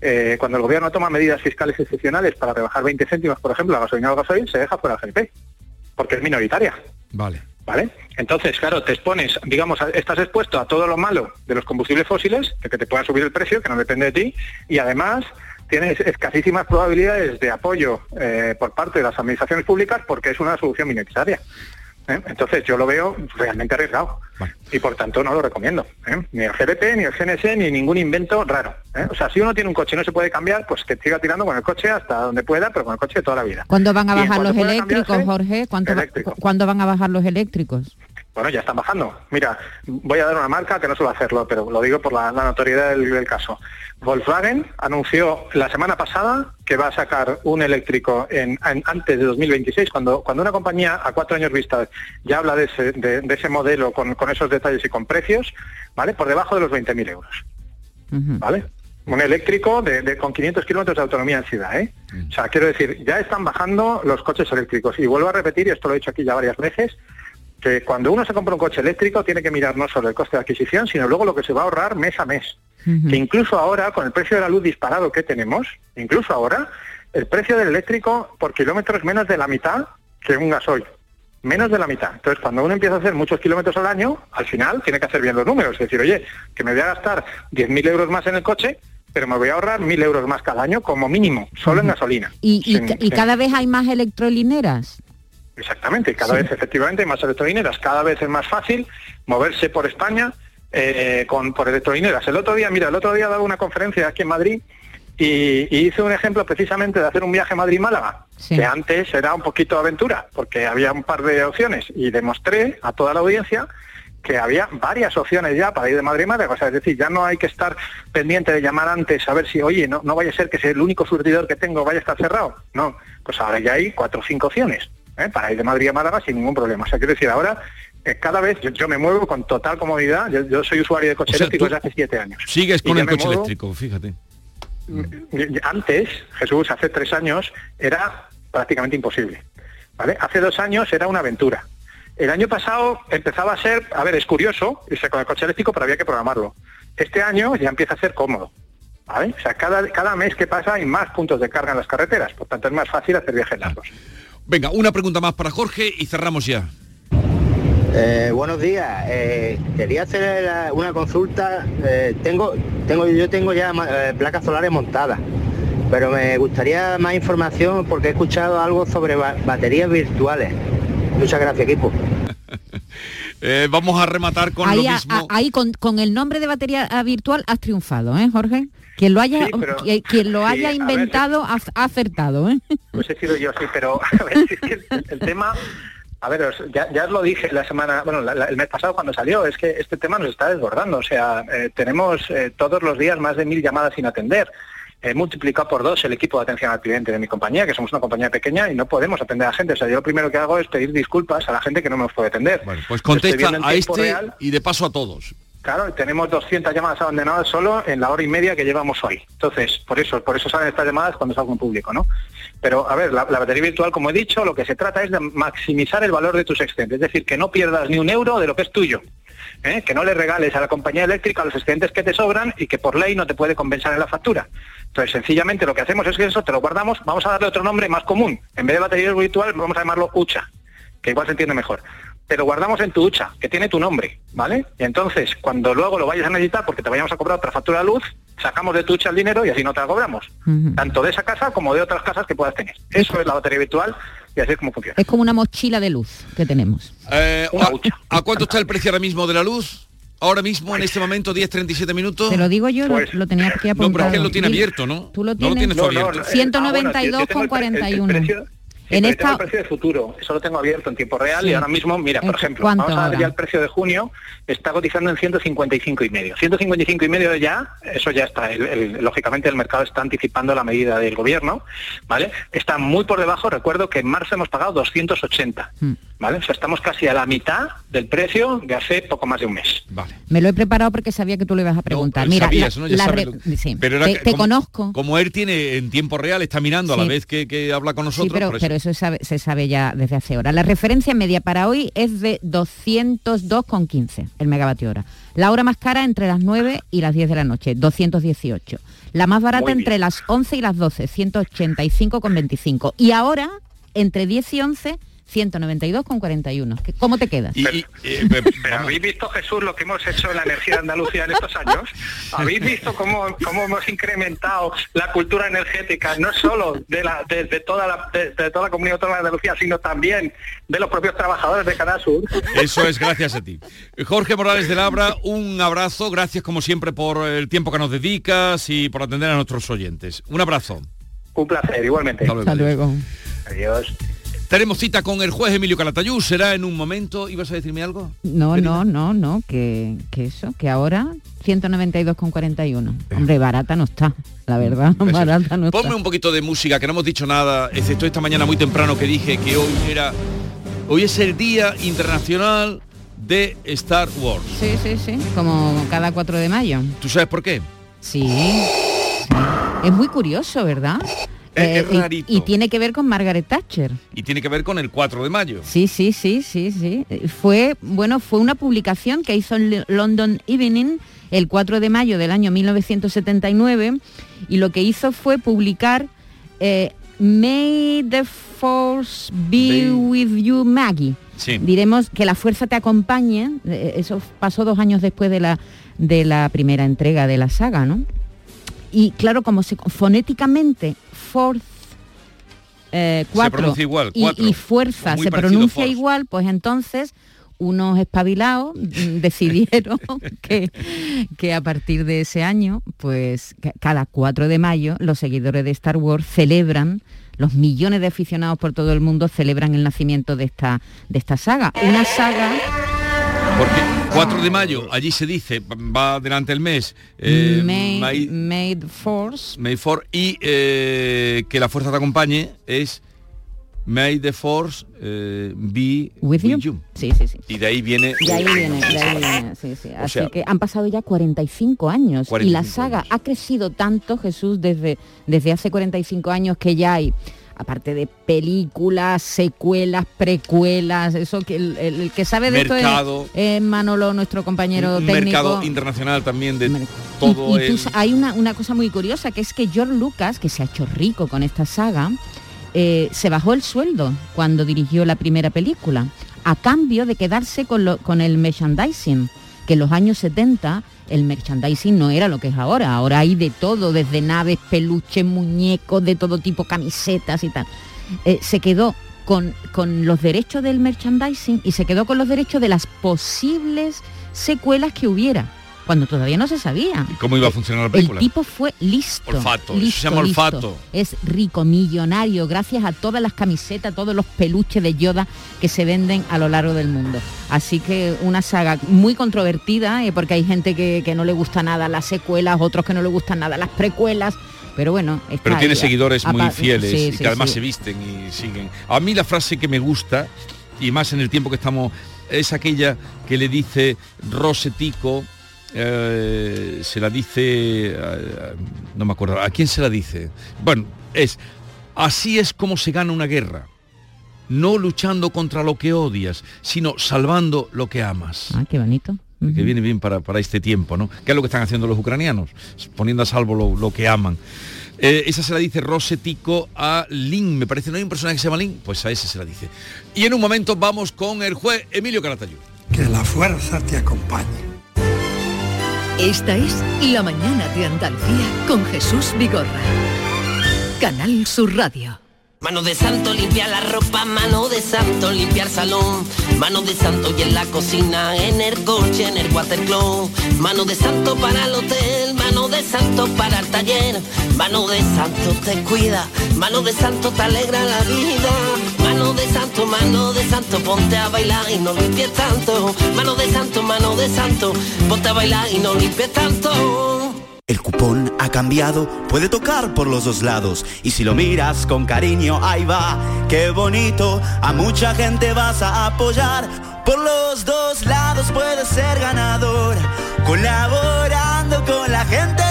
eh, cuando el gobierno toma medidas fiscales excepcionales para rebajar 20 céntimos, por ejemplo, la gasolina o el gasoil, se deja fuera el GLP, porque es minoritaria. Vale. ¿Vale? Entonces, claro, te expones, digamos, a- estás expuesto a todo lo malo de los combustibles fósiles, de que te pueda subir el precio, que no depende de ti, y además tienes escasísimas probabilidades de apoyo eh, por parte de las administraciones públicas porque es una solución minoritaria. ¿Eh? Entonces yo lo veo realmente arriesgado y por tanto no lo recomiendo. ¿eh? Ni el GLP, ni el GNS, ni ningún invento raro. ¿eh? O sea, si uno tiene un coche y no se puede cambiar, pues que siga tirando con el coche hasta donde pueda, pero con el coche de toda la vida. ¿Cuándo van a bajar los eléctricos, Jorge? ¿Cuánto va- eléctrico. ¿Cuándo van a bajar los eléctricos? Bueno, ya están bajando. Mira, voy a dar una marca que no suelo hacerlo, pero lo digo por la, la notoriedad del, del caso. Volkswagen anunció la semana pasada que va a sacar un eléctrico en, en- antes de 2026, cuando, cuando una compañía a cuatro años vista ya habla de ese, de- de ese modelo con, con esos detalles y con precios, ¿vale? Por debajo de los 20.000 euros, ¿vale? Un eléctrico de, de- con 500 kilómetros de autonomía en ciudad, ¿eh? O sea, quiero decir, ya están bajando los coches eléctricos. Y vuelvo a repetir, y esto lo he dicho aquí ya varias veces, que cuando uno se compra un coche eléctrico tiene que mirar no solo el coste de adquisición, sino luego lo que se va a ahorrar mes a mes. Que incluso ahora, con el precio de la luz disparado que tenemos, incluso ahora, el precio del eléctrico por kilómetro es menos de la mitad que un gasoil. Menos de la mitad. Entonces, cuando uno empieza a hacer muchos kilómetros al año, al final tiene que hacer bien los números. Es decir, oye, que me voy a gastar 10.000 euros más en el coche, pero me voy a ahorrar 1.000 euros más cada año como mínimo, solo en gasolina. ¿Y, y Sin- ca- y sin- cada vez hay más electrolineras? Exactamente, cada vez efectivamente hay más electrolineras, cada vez es más fácil moverse por España eh, con, por electrolineras. El otro día, mira, el otro día daba una conferencia aquí en Madrid y, y hice un ejemplo precisamente de hacer un viaje Madrid-Málaga, que antes era un poquito aventura, porque había un par de opciones y demostré a toda la audiencia que había varias opciones ya para ir de Madrid a Málaga. O sea, es decir, ya no hay que estar pendiente de llamar antes a ver si, oye, no, no vaya a ser que sea el único surtidor que tengo vaya a estar cerrado. No, pues ahora ya hay cuatro o cinco opciones ¿eh? para ir de Madrid a Málaga sin ningún problema. O sea, quiero decir, ahora eh, cada vez yo, yo me muevo con total comodidad. Yo, yo soy usuario de coche O sea, eléctrico desde hace siete años. Sigues con el coche muevo- eléctrico, fíjate. Antes, Jesús, hace tres años era prácticamente imposible. ¿vale? Hace dos años era una aventura. El año pasado empezaba a ser, a ver, es curioso irse con el coche eléctrico, pero había que programarlo. Este año ya empieza a ser cómodo. ¿vale? O sea, cada, cada mes que pasa hay más puntos de carga en las carreteras, por tanto es más fácil hacer viajes largos. Venga, una pregunta más para Jorge y cerramos ya. Eh, buenos días. Eh, quería hacer una consulta. Eh, tengo, tengo, yo tengo ya eh, placas solares montadas, pero me gustaría más información porque he escuchado algo sobre ba- baterías virtuales. Muchas gracias, equipo. [LAUGHS] Eh, vamos a rematar con ahí, lo mismo. a- ahí con, con el nombre de batería ah, virtual has triunfado, ¿eh, Jorge? Quien lo haya, Sí, pero- que- quien lo sí, haya inventado ha, ha acertado, ¿eh? Pues he sido yo, sí, pero [LAUGHS] a ver, si es que el, el tema, a ver, ya, ya os lo dije la semana, bueno, la- la- el mes pasado cuando salió, es que este tema nos está desbordando, o sea, eh, tenemos eh, todos los días más de mil llamadas sin atender. He multiplicado por dos el equipo de atención al cliente de mi compañía, que somos una compañía pequeña y no podemos atender a la gente. O sea, yo lo primero que hago es pedir disculpas a la gente que no nos puede atender. Pues Estoy contesta a este real y de paso a todos. Claro, tenemos 200 llamadas abandonadas solo en la hora y media que llevamos hoy. Entonces, por eso, por eso salen estas llamadas cuando salgo en público, ¿no? Pero, a ver, la, batería virtual, como he dicho, lo que se trata es de maximizar el valor de tus excedentes, es decir, que no pierdas ni un euro de lo que es tuyo. ¿eh? Que no le regales a la compañía eléctrica los excedentes que te sobran y que por ley no te puede compensar en la factura. Entonces, sencillamente lo que hacemos es que eso te lo guardamos, vamos a darle otro nombre más común. En vez de batería virtual, vamos a llamarlo UCHA que igual se entiende mejor. Te lo guardamos en tu hucha, que tiene tu nombre, ¿vale? Y entonces, cuando luego lo vayas a necesitar porque te vayamos a cobrar otra factura de luz, sacamos de tu hucha el dinero y así no te la cobramos. Tanto de esa casa como de otras casas que puedas tener. Eso es la batería virtual y así es como funciona. Es como una mochila de luz que tenemos. Eh, a, a cuánto está el precio ahora mismo de la luz? Ahora mismo, en este momento, 10.37 minutos. Te lo digo yo, lo- lo, tenía aquí No, apuntado. pero es que lo tiene abierto, ¿no? Tú lo No lo tienes. tienes abierto. 192,41. En En esta- el precio de futuro, eso lo tengo abierto en tiempo real Sí. y ahora mismo, mira, por ¿En ejemplo, vamos a ver ya el precio de junio, está cotizando en 155 y medio. 155 y medio ya, eso ya está, el- el- lógicamente el mercado está anticipando la medida del gobierno, ¿vale? Está muy por debajo, recuerdo que en marzo hemos pagado 280, Hmm. ¿Vale? O sea, estamos casi a la mitad del precio de hace poco más de un mes. Vale. Me lo he preparado porque sabía que tú le ibas a preguntar. Mira, Sabías, la- ¿no? Ya la re- lo- sí, Pero era te, que te como- conozco. Como él tiene en tiempo real, está mirando a la Sí. vez que, que habla con Sí, nosotros. pero, por eso. pero eso sabe- se sabe ya desde hace horas. La referencia media para hoy es de 202,15 el megavatio hora. La hora más cara entre las 9 y las 10 de la noche, 218. La más barata entre las 11 y las 12, 185,25. Y ahora, entre 10 y 11, 192,41. ¿Qué- ¿Cómo te quedas? eh, Pero habéis visto, Jesús, lo que hemos hecho en la energía de Andalucía en estos años. ¿Habéis visto cómo, cómo hemos incrementado la cultura energética, no solo de, la, de, de toda la, de, de toda la comunidad autónoma de Andalucía, sino también de los propios trabajadores de Canal Sur? Eso es gracias a ti. Jorge Morales de Labra, un abrazo, gracias como siempre por el tiempo que nos dedicas y por atender a nuestros oyentes. Un abrazo. Un placer, igualmente. Hasta luego. Adiós. Tenemos cita con el juez Emilio Calatayú, será en un momento. ¿Ibas a decirme algo? No, no, no, no, que, que eso, que ahora 192,41. Hombre, barata no está, la verdad, [LAUGHS] barata no está. Ponme un poquito de música, que no hemos dicho nada, excepto esta mañana muy temprano que dije que hoy era. Hoy es el Día Internacional de Star Wars. Sí, sí, sí, como cada 4 de mayo. ¿Tú sabes por qué? Sí, sí. Es muy curioso, ¿verdad? Es- es y- rarito. y, tiene que ver con Margaret Thatcher. Y tiene que ver con el 4 de mayo. Sí, sí, sí, sí, sí. Eh, Fue, bueno, fue una publicación que hizo en London Evening el 4 de mayo del año 1979 y lo que hizo fue publicar eh, May the Force be with you, Maggie. Sí. Diremos que la fuerza te acompañe. eh, Eso pasó dos años después de la, de la primera entrega de la saga, ¿no? Y claro, como se, fonéticamente, Force eh, cuatro igual, y- cuatro. Y, fuerza se pronuncia force. igual, pues entonces unos espabilados [LAUGHS] mm, decidieron que, que a partir de ese año, pues ca- cada 4 de mayo, los seguidores de Star Wars celebran, los millones de aficionados por todo el mundo celebran el nacimiento de esta, de esta saga. Una saga 4 de mayo, allí se dice, va delante el mes, eh, made, May, made Force May for- y eh, que la fuerza te acompañe es May the Force eh, be with you. Sí, sí, sí. Y de ahí viene... De ahí viene, de ahí viene, sí, sí. Así sea- que han pasado ya 45 años y la 45 saga ha crecido tanto, Jesús, desde, desde hace 45 años que ya hay, aparte de películas, secuelas, precuelas, eso que el, el- el que sabe de Mercado. esto es, es Manolo, nuestro compañero un técnico. mercado internacional también de Y- todo y tú el... hay una, una cosa muy curiosa, que es que George Lucas, que se ha hecho rico con esta saga, eh, se bajó el sueldo cuando dirigió la primera película, a cambio de quedarse con, lo- con el merchandising, que en los años 70 el merchandising no era lo que es ahora, ahora hay de todo, desde naves, peluches, muñecos, de todo tipo, camisetas y tal. Eh, se quedó con, con los derechos del merchandising y se quedó con los derechos de las posibles secuelas que hubiera, cuando todavía no se sabía. ¿Cómo iba a funcionar la El película? tipo fue listo. Olfato, listo, se llama listo. olfato. Es rico, millonario, gracias a todas las camisetas, todos los peluches de Yoda que se venden a lo largo del mundo. Así que una saga muy controvertida, eh, porque hay gente que, que no le gusta nada las secuelas, otros que no le gustan nada las precuelas. Pero bueno, está Pero tiene ahí, seguidores muy fieles sí, y sí, que además sí. se visten y siguen. A mí la frase que me gusta, y más en el tiempo que estamos, es aquella que le dice Rosetico, eh, se la dice, eh, no me acuerdo, ¿a quién se la dice? Bueno, es, así es como se gana una guerra. No luchando contra lo que odias, sino salvando lo que amas. Ah, qué bonito. que viene bien para, para este tiempo, ¿no? ¿Qué es lo que están haciendo los ucranianos? Poniendo a salvo lo, lo que aman. Eh, esa se la dice Rosetico a Lin, me parece, ¿no hay un personaje que se llama Lin? Pues a ese se la dice. Y en un momento vamos con el juez Emilio Caratayud. Que la fuerza te acompañe. Esta es La Mañana de Andalucía con Jesús Vigorra. Canal Sur Radio. Mano de santo limpia la ropa, mano de santo limpiar salón, mano de santo y en la cocina, en el coche, en el watercloak, mano de santo para el hotel, mano de santo para el taller, mano de santo te cuida, mano de santo te alegra la vida, mano de santo, mano de santo, ponte a bailar y no limpies tanto, mano de santo, mano de santo, ponte a bailar y no limpies tanto. El cupón ha cambiado, puede tocar por los dos lados. Y si lo miras con cariño, ahí va, qué bonito. A mucha gente vas a apoyar. Por los dos lados puedes ser ganador. Colaborando con la gente,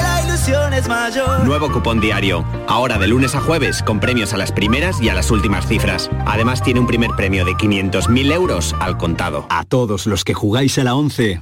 la ilusión es mayor. Nuevo cupón diario. Ahora de lunes a jueves con premios a las primeras y a las últimas cifras. Además tiene un primer premio de 500.000 euros al contado. A todos los que jugáis a la 11,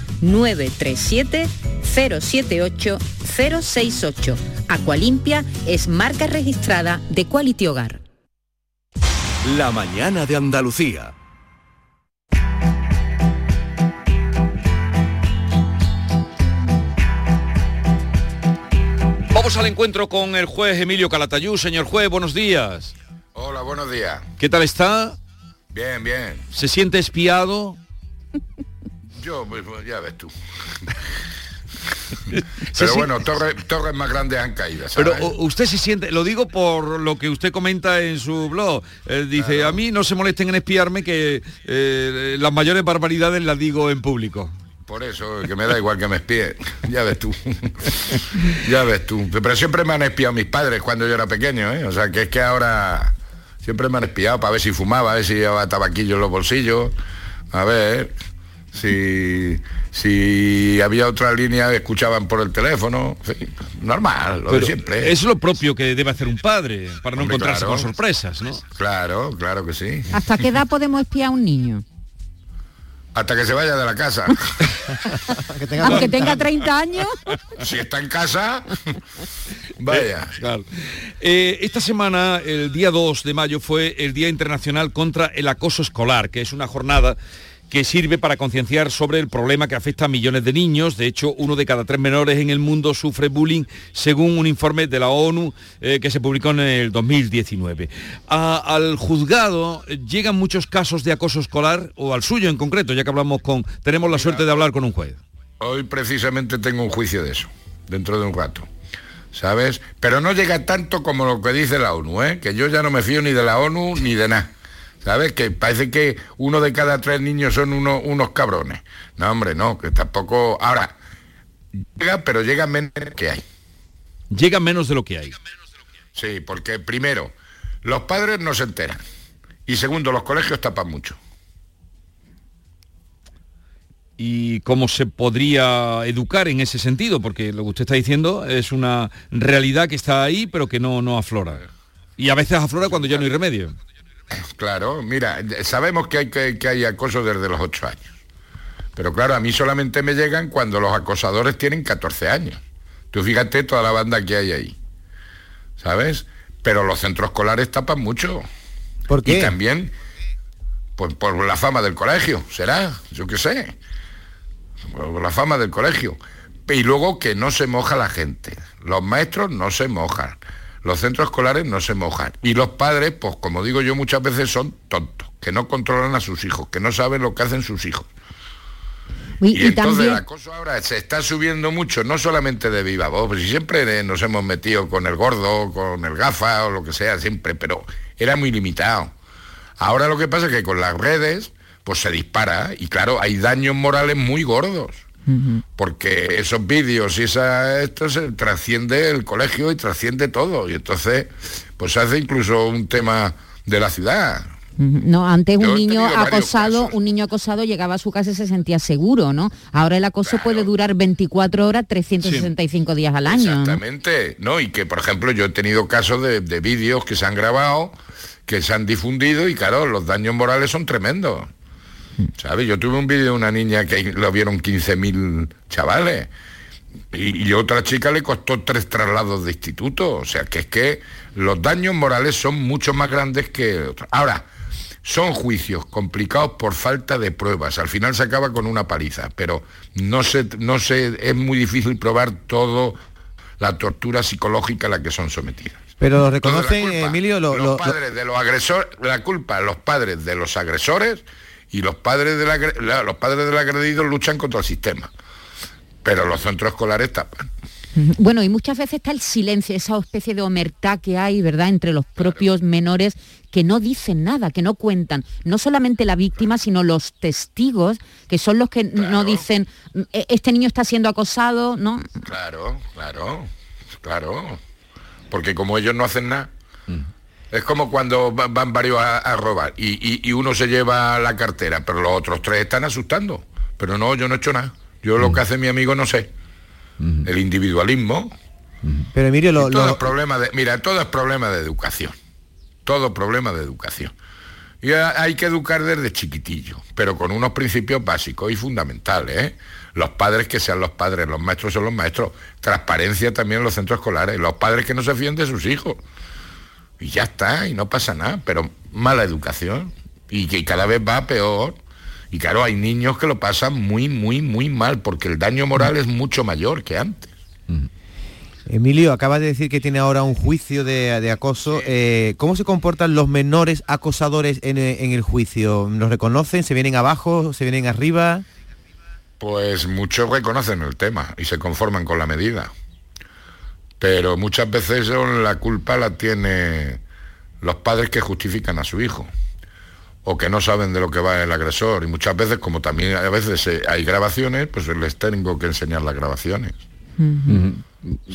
937 078 068. Aqualimpia es marca registrada de Quality Hogar. La mañana de Andalucía. Vamos al encuentro con el juez Emilio Calatayú. Señor juez, buenos días. Hola, buenos días. ¿Qué tal está? Bien, bien. ¿Se siente espiado? [LAUGHS] Yo, pues, ya ves tú. [LAUGHS] Pero bueno, torres, torres más grandes han caído. ¿sabes? Pero usted se siente, lo digo por lo que usted comenta en su blog, Eh, dice, a mí no se molesten en espiarme que eh, las mayores barbaridades las digo en público. Por eso, que me da igual que me espíe. Ya ves tú. ya ves tú. Pero siempre me han espiado mis padres cuando yo era pequeño, ¿eh? O sea, que es que ahora siempre me han espiado para ver si fumaba, a ver si llevaba tabaquillo en los bolsillos, a ver si, si había otra línea que escuchaban por el teléfono. Normal, lo de siempre. Es lo propio que debe hacer un padre para no Hombre, encontrarse claro. con sorpresas, ¿no? Claro, claro que sí. ¿Hasta qué edad podemos espiar a un niño? Hasta que se vaya de la casa. [LAUGHS] Aunque tenga 30 años. [LAUGHS] si está en casa, [LAUGHS] vaya. Eh, claro. Eh, esta semana, el día 2 de mayo, fue el Día Internacional contra el Acoso Escolar, que es una jornada que sirve para concienciar sobre el problema que afecta a millones de niños. De hecho, uno de cada tres menores en el mundo sufre bullying, según un informe de la ONU eh, que se publicó en el 2019. A- al juzgado llegan muchos casos de acoso escolar, o al suyo en concreto, ya que hablamos con, tenemos la suerte de hablar con un juez. Hoy precisamente tengo un juicio de eso, dentro de un rato. ¿Sabes? Pero no llega tanto como lo que dice la ONU, ¿eh? Que yo ya no me fío ni de la ONU ni de nada. ¿Sabes? Que parece que uno de cada tres niños son uno- unos cabrones. No, hombre, no, que tampoco... Ahora, llega, pero llega menos que hay. Llega menos de lo que hay. Sí, porque primero, los padres no se enteran. Y segundo, los colegios tapan mucho. y cómo se podría educar en ese sentido, porque lo que usted está diciendo es una realidad que está ahí, pero que no, no aflora. Y a veces aflora cuando ya no hay remedio. Claro, mira, sabemos que hay, que, que hay acoso desde los 8 años. Pero claro, a mí solamente me llegan cuando los acosadores tienen 14 años. Tú fíjate toda la banda que hay ahí. ¿Sabes? Pero los centros escolares tapan mucho. ¿Por qué? Y también pues, por la fama del colegio, será, yo qué sé. Por la fama del colegio. Y luego que no se moja la gente. Los maestros no se mojan. Los centros escolares no se mojan. Y los padres, pues como digo yo muchas veces, son tontos, que no controlan a sus hijos, que no saben lo que hacen sus hijos. Y, y entonces también- el acoso ahora se está subiendo mucho, no solamente de viva voz, pues si siempre nos hemos metido con el gordo, con el gafa o lo que sea, siempre, pero era muy limitado. Ahora lo que pasa es que con las redes, pues se dispara y claro, hay daños morales muy gordos. Porque esos vídeos y esa, esto se trasciende el colegio y trasciende todo. Y entonces, pues se hace incluso un tema de la ciudad. No, antes Yo un niño acosado, un niño acosado llegaba a su casa y se sentía seguro, ¿no? Ahora el acoso puede durar 24 horas, 365 días al año. Exactamente, ¿no? Y que, por ejemplo, yo he tenido casos de, de vídeos que se han grabado, que se han difundido y, claro, los daños morales son tremendos. ¿Sabes? Yo tuve un vídeo de una niña que lo vieron 15.000 chavales y, y otra chica le costó tres traslados de instituto. O sea, que es que los daños morales son mucho más grandes que otros. Ahora, son juicios complicados por falta de pruebas. Al final se acaba con una paliza, pero no se, no se, es muy difícil probar todo la tortura psicológica a la que son sometidas. Pero lo reconocen, Emilio, lo- los lo- padres de los agresores, la culpa los padres de los agresores y los padres del agre- la- los padres del agredido luchan contra el sistema. Pero los centros escolares tapan. Bueno, y muchas veces está el silencio, esa especie de omertá que hay, ¿verdad?, entre los propios menores que no dicen nada, que no cuentan. No solamente la víctima, sino los testigos, que son los que no dicen, "E- este niño está siendo acosado, ¿no? Claro, claro, claro. Porque como ellos no hacen nada, es como cuando va- van varios a, a robar y, y- y uno se lleva la cartera, pero los otros tres están asustando. Pero no, yo no he hecho nada. Yo lo que hace mi amigo no sé. El individualismo. Pero Emilio, lo, todo lo- problema de, mira, todo es problema de educación. Todo problema de educación. Y ha- hay que educar desde chiquitillo, pero con unos principios básicos y fundamentales. ¿eh? Los padres que sean los padres, los maestros son los maestros. Transparencia también en los centros escolares. Los padres que no se fíen de sus hijos. Y ya está, y no pasa nada. Pero mala educación. Y que cada vez va peor. Y claro, hay niños que lo pasan muy, muy, muy mal, porque el daño moral es mucho mayor que antes. Emilio, acaba de decir que tiene ahora un juicio de, de acoso. Eh, ¿Cómo se comportan los menores acosadores en, en el juicio? ¿Los reconocen? ¿Se vienen abajo? ¿Se vienen arriba? Pues muchos reconocen el tema y se conforman con la medida. Pero muchas veces son- la culpa la tiene los padres que justifican a su hijo o que no saben de lo que va el agresor. Y muchas veces, como también a veces eh, hay grabaciones, pues les tengo que enseñar las grabaciones.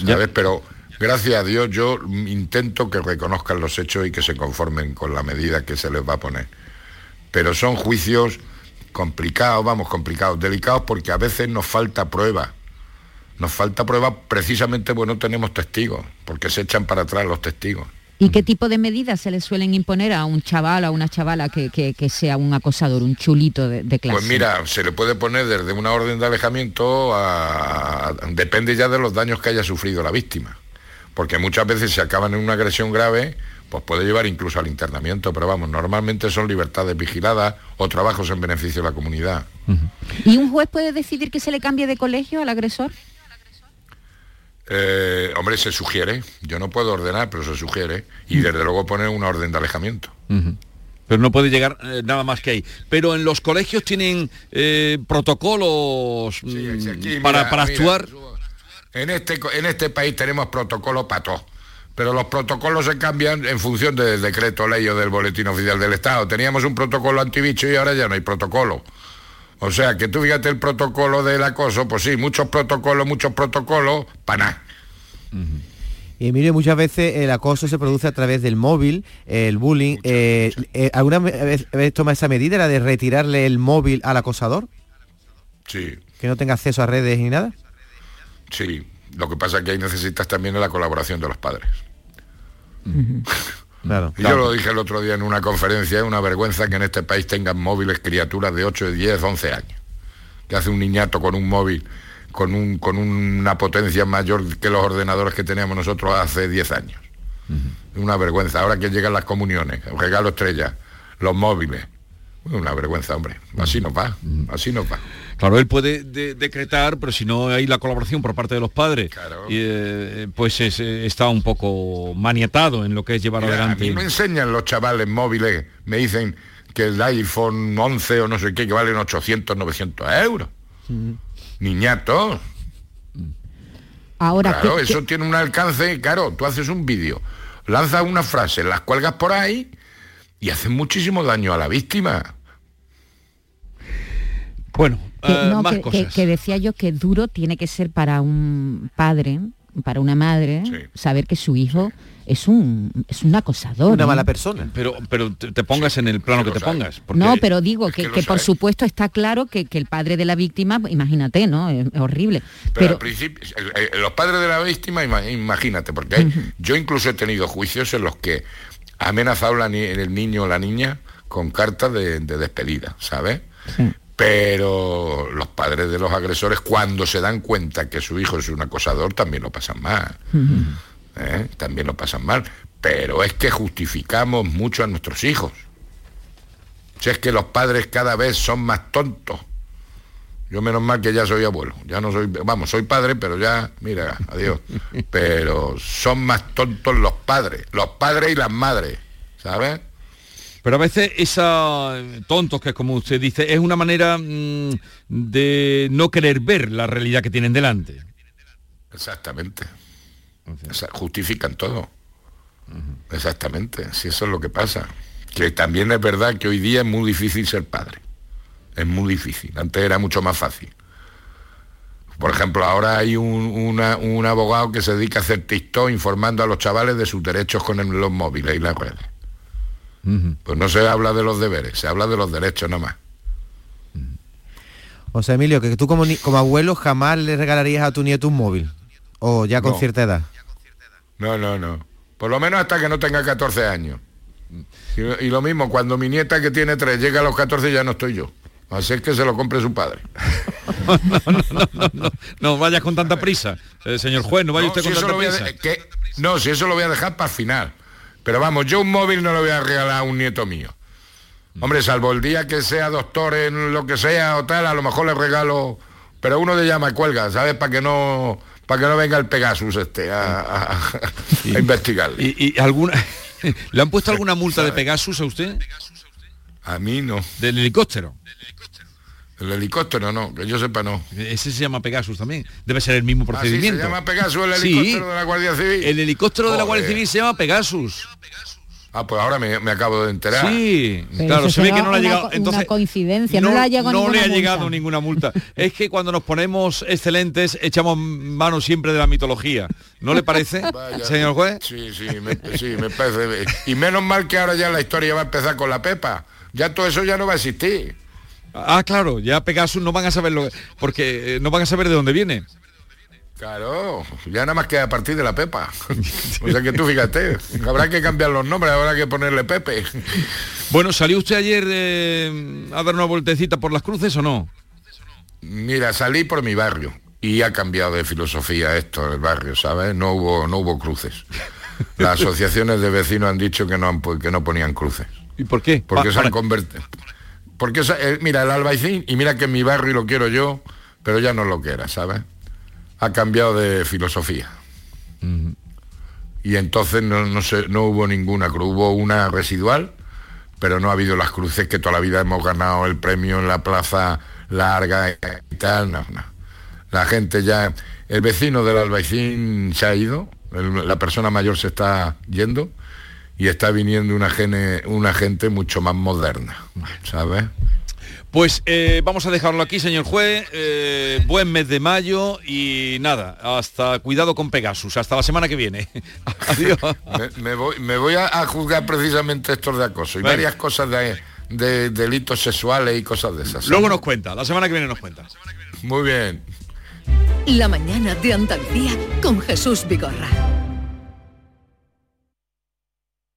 ¿Sabes? Pero gracias a Dios yo intento que reconozcan los hechos y que se conformen con la medida que se les va a poner. Pero son juicios complicados, vamos, complicados, delicados porque a veces nos falta prueba. Nos falta prueba precisamente porque no tenemos testigos, porque se echan para atrás los testigos. ¿Y qué tipo de medidas se le suelen imponer a un chaval o a una chavala que, que- que sea un acosador, un chulito de, de clase? Pues mira, se le puede poner desde una orden de alejamiento a... depende ya de los daños que haya sufrido la víctima. Porque muchas veces si acaban en una agresión grave, pues puede llevar incluso al internamiento, pero vamos, normalmente son libertades vigiladas o trabajos en beneficio de la comunidad. ¿Y un juez puede decidir que se le cambie de colegio al agresor? Eh, hombre, se sugiere, yo no puedo ordenar, pero se sugiere, y desde luego poner una orden de alejamiento. Pero no puede llegar eh, nada más que ahí. Pero en los colegios tienen eh, protocolos mm, Aquí, para, mira, para mira, actuar. En este, en este país tenemos protocolos para todo. Pero los protocolos se cambian en función del decreto ley o del boletín oficial del Estado. Teníamos un protocolo antibicho y ahora ya no hay protocolo. O sea, que tú fíjate el protocolo del acoso, pues sí, muchos protocolos, muchos protocolos, para nada. Y Emilio, muchas veces el acoso se produce a través del móvil, el bullying. eh, eh, ¿Alguna vez vez toma esa medida, la de retirarle el móvil al acosador? Sí, Que no tenga acceso a redes ni nada. sí. Lo que pasa es que ahí necesitas también la colaboración de los padres. [LAUGHS] Claro. Y yo lo dije el otro día en una conferencia, es una vergüenza que en este país tengan móviles criaturas de 8, 10, 11 años. Que hace un niñato con un móvil, con, un, con una potencia mayor que los ordenadores que teníamos nosotros hace 10 años. Es Una vergüenza. Ahora que llegan las comuniones, el regalo estrella, los móviles. Una vergüenza, hombre. Así nos va, así nos va. Claro, él puede de- decretar, pero si no hay la colaboración por parte de los padres, y, eh, pues es, está un poco maniatado en lo que es llevar Mira, a adelante. mí me enseñan los chavales móviles, me dicen que el iPhone 11 o no sé qué, que valen 800, 900 euros. Niñatos. Ahora, Claro, ¿qué- eso tiene un alcance, claro, tú haces un vídeo, lanzas una frase, las cuelgas por ahí y hacen muchísimo daño a la víctima. Bueno, Que, eh, no, más que- que- cosas. que decía yo que duro tiene que ser para un padre, para una madre, saber que su hijo es un es un acosador. ¿eh? persona. Pero, pero te, te pongas en el plano que te pongas. No, pero digo que, que lo que por supuesto está claro que, que el padre de la víctima, imagínate, ¿no? Es, es horrible. Pero, Pero, al principio, los padres de la víctima, ima- imagínate, porque hay- yo incluso he tenido juicios en los que ha amenazado la el niño o la niña con cartas de, de despedida, ¿sabes? Pero los padres de los agresores, cuando se dan cuenta que su hijo es un acosador, también lo pasan mal. ¿eh? También lo pasan mal. Pero es que justificamos mucho a nuestros hijos. Si es que los padres cada vez son más tontos. Yo menos mal que ya soy abuelo, ya no soy, vamos, soy padre, pero ya, mira, adiós. [LAUGHS] Pero son más tontos los padres, los padres y las madres, ¿sabes? Pero a veces esa tontos que es como usted dice es una manera mm, de no querer ver la realidad que tienen delante. Exactamente. Justifican todo. Exactamente, si eso es lo que pasa. Que también es verdad que hoy día es muy difícil ser padre. Es muy difícil. Antes era mucho más fácil. Por ejemplo, ahora hay un, una- un abogado que se dedica a hacer TikTok informando a los chavales de sus derechos con el- los móviles y las redes. Pues no se habla de los deberes, se habla de los derechos nada más. O sea, Emilio, que tú como, ni- como abuelo jamás le regalarías a tu nieto un móvil. O ya con No. cierta edad. No, no, no. Por lo menos hasta que no tenga 14 años. Y, y lo mismo, cuando mi nieta que tiene 3 llega a los 14 ya no estoy yo. Así es que se lo compre su padre. [LAUGHS] No vayas con tanta prisa, eh, señor juez, no vaya No, usted si con eso tanta prisa. de- que- no, si eso lo voy a dejar para el final. Pero vamos, yo un móvil no lo voy a regalar a un nieto mío. Hombre, salvo el día que sea doctor en lo que sea o tal, a lo mejor le regalo, pero uno de llama cuelga, ¿sabes? Para que no para que no venga el Pegasus este a, a- a investigarle. ¿Y, y alguna [LAUGHS] le han puesto alguna multa de Pegasus a usted? A mí no. Del helicóptero. El helicóptero no, que yo sepa no. Ese se llama Pegasus también. Debe ser el mismo Ah, sí, procedimiento. se llama Pegasus el Sí, helicóptero de la Guardia Civil. El helicóptero de la Guardia. Civil se llama Pegasus. Ah, pues ahora me, me acabo de enterar. Sí, Pero claro, se ve que no le ha llegado. una Entonces, coincidencia, no le ha llegado no ninguna le ha multa. llegado ninguna multa. es que cuando nos ponemos excelentes echamos mano siempre de la mitología. ¿No le parece, [LAUGHS] Vaya. señor juez? Sí, sí, me, sí, me parece. Y menos mal que ahora ya la historia va a empezar con la Pepa. Ya todo eso ya no va a existir. Ah, claro, ya Pegasus no van a saberlo, porque eh, no van a saber de dónde viene. Claro, ya nada más que a partir de la Pepa. [LAUGHS] o sea que tú fíjate, habrá que cambiar los nombres, habrá que ponerle Pepe. Bueno, ¿salió usted ayer eh, a dar una vueltecita por las cruces o no? Mira, salí por mi barrio y ha cambiado de filosofía esto el barrio, ¿sabes? No hubo, no hubo cruces. Las asociaciones de vecinos han dicho que no, han que no ponían cruces. ¿Y por qué? Porque Pa- se han convertido. Porque esa- eh, mira, el albaicín, y mira que en mi barrio lo quiero yo, pero ya no lo que era, ¿sabes? Ha cambiado de filosofía. Y entonces no, no, se- no hubo ninguna cruz, hubo una residual, pero no ha habido las cruces que toda la vida hemos ganado el premio en la plaza larga y tal, no, no. La gente ya, el vecino del albaicín se ha ido, el- la persona mayor se está yendo y está viniendo una, gene- una gente mucho más moderna, ¿sabes? Pues eh, vamos a dejarlo aquí, señor juez. Eh, buen mes de mayo y nada, hasta cuidado con Pegasus. Hasta la semana que viene. [LAUGHS] Adiós. Me, me voy, me voy a, a juzgar precisamente estos de acoso y varias cosas de, de delitos sexuales y cosas de esas. Luego nos cuenta, la semana que viene nos cuenta. Muy bien. La mañana de Andalucía con Jesús Vigorra.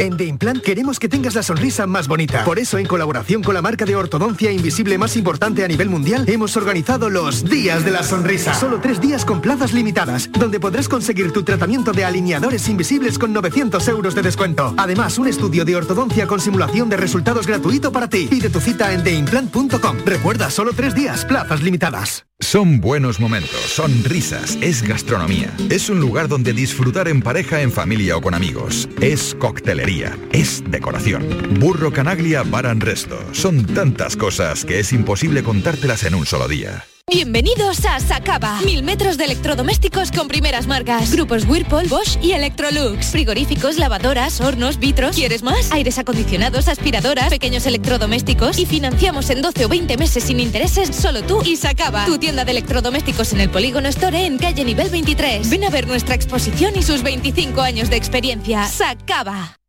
En The Implant queremos que tengas la sonrisa más bonita. Por eso, en colaboración con la marca de ortodoncia invisible más importante a nivel mundial, hemos organizado los Días de la Sonrisa. Solo tres días con plazas limitadas, donde podrás conseguir tu tratamiento de alineadores invisibles con 900 euros de descuento. Además, un estudio de ortodoncia con simulación de resultados gratuito para ti. Pide tu cita en theimplant.com. Recuerda, solo tres días, plazas limitadas. Son buenos momentos, son risas, es gastronomía. Es un lugar donde disfrutar en pareja, en familia o con amigos. Es coctelería, es decoración. Burro Canaglia Bar and Resto. Son tantas cosas que es imposible contártelas en un solo día. Bienvenidos a Sacaba. Mil metros de electrodomésticos con primeras marcas. Grupos Whirlpool, Bosch y Electrolux. Frigoríficos, lavadoras, hornos, vitros. ¿Quieres más? Aires acondicionados, aspiradoras, pequeños electrodomésticos. Y financiamos en 12 o 20 meses sin intereses solo tú y Sacaba. Tu tienda de electrodomésticos en el Polígono Store en calle nivel 23. Ven a ver nuestra exposición y sus 25 años de experiencia. Sacaba.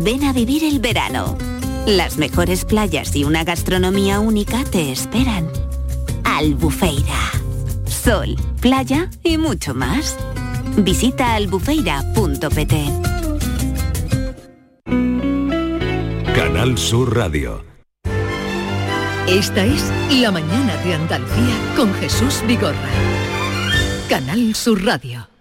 Ven a vivir el verano. Las mejores playas y una gastronomía única te esperan. Albufeira. Sol, playa y mucho más. Visita albufeira.pt. Canal Sur Radio. Esta es La mañana de Andalucía con Jesús Vigorra. Canal Sur Radio.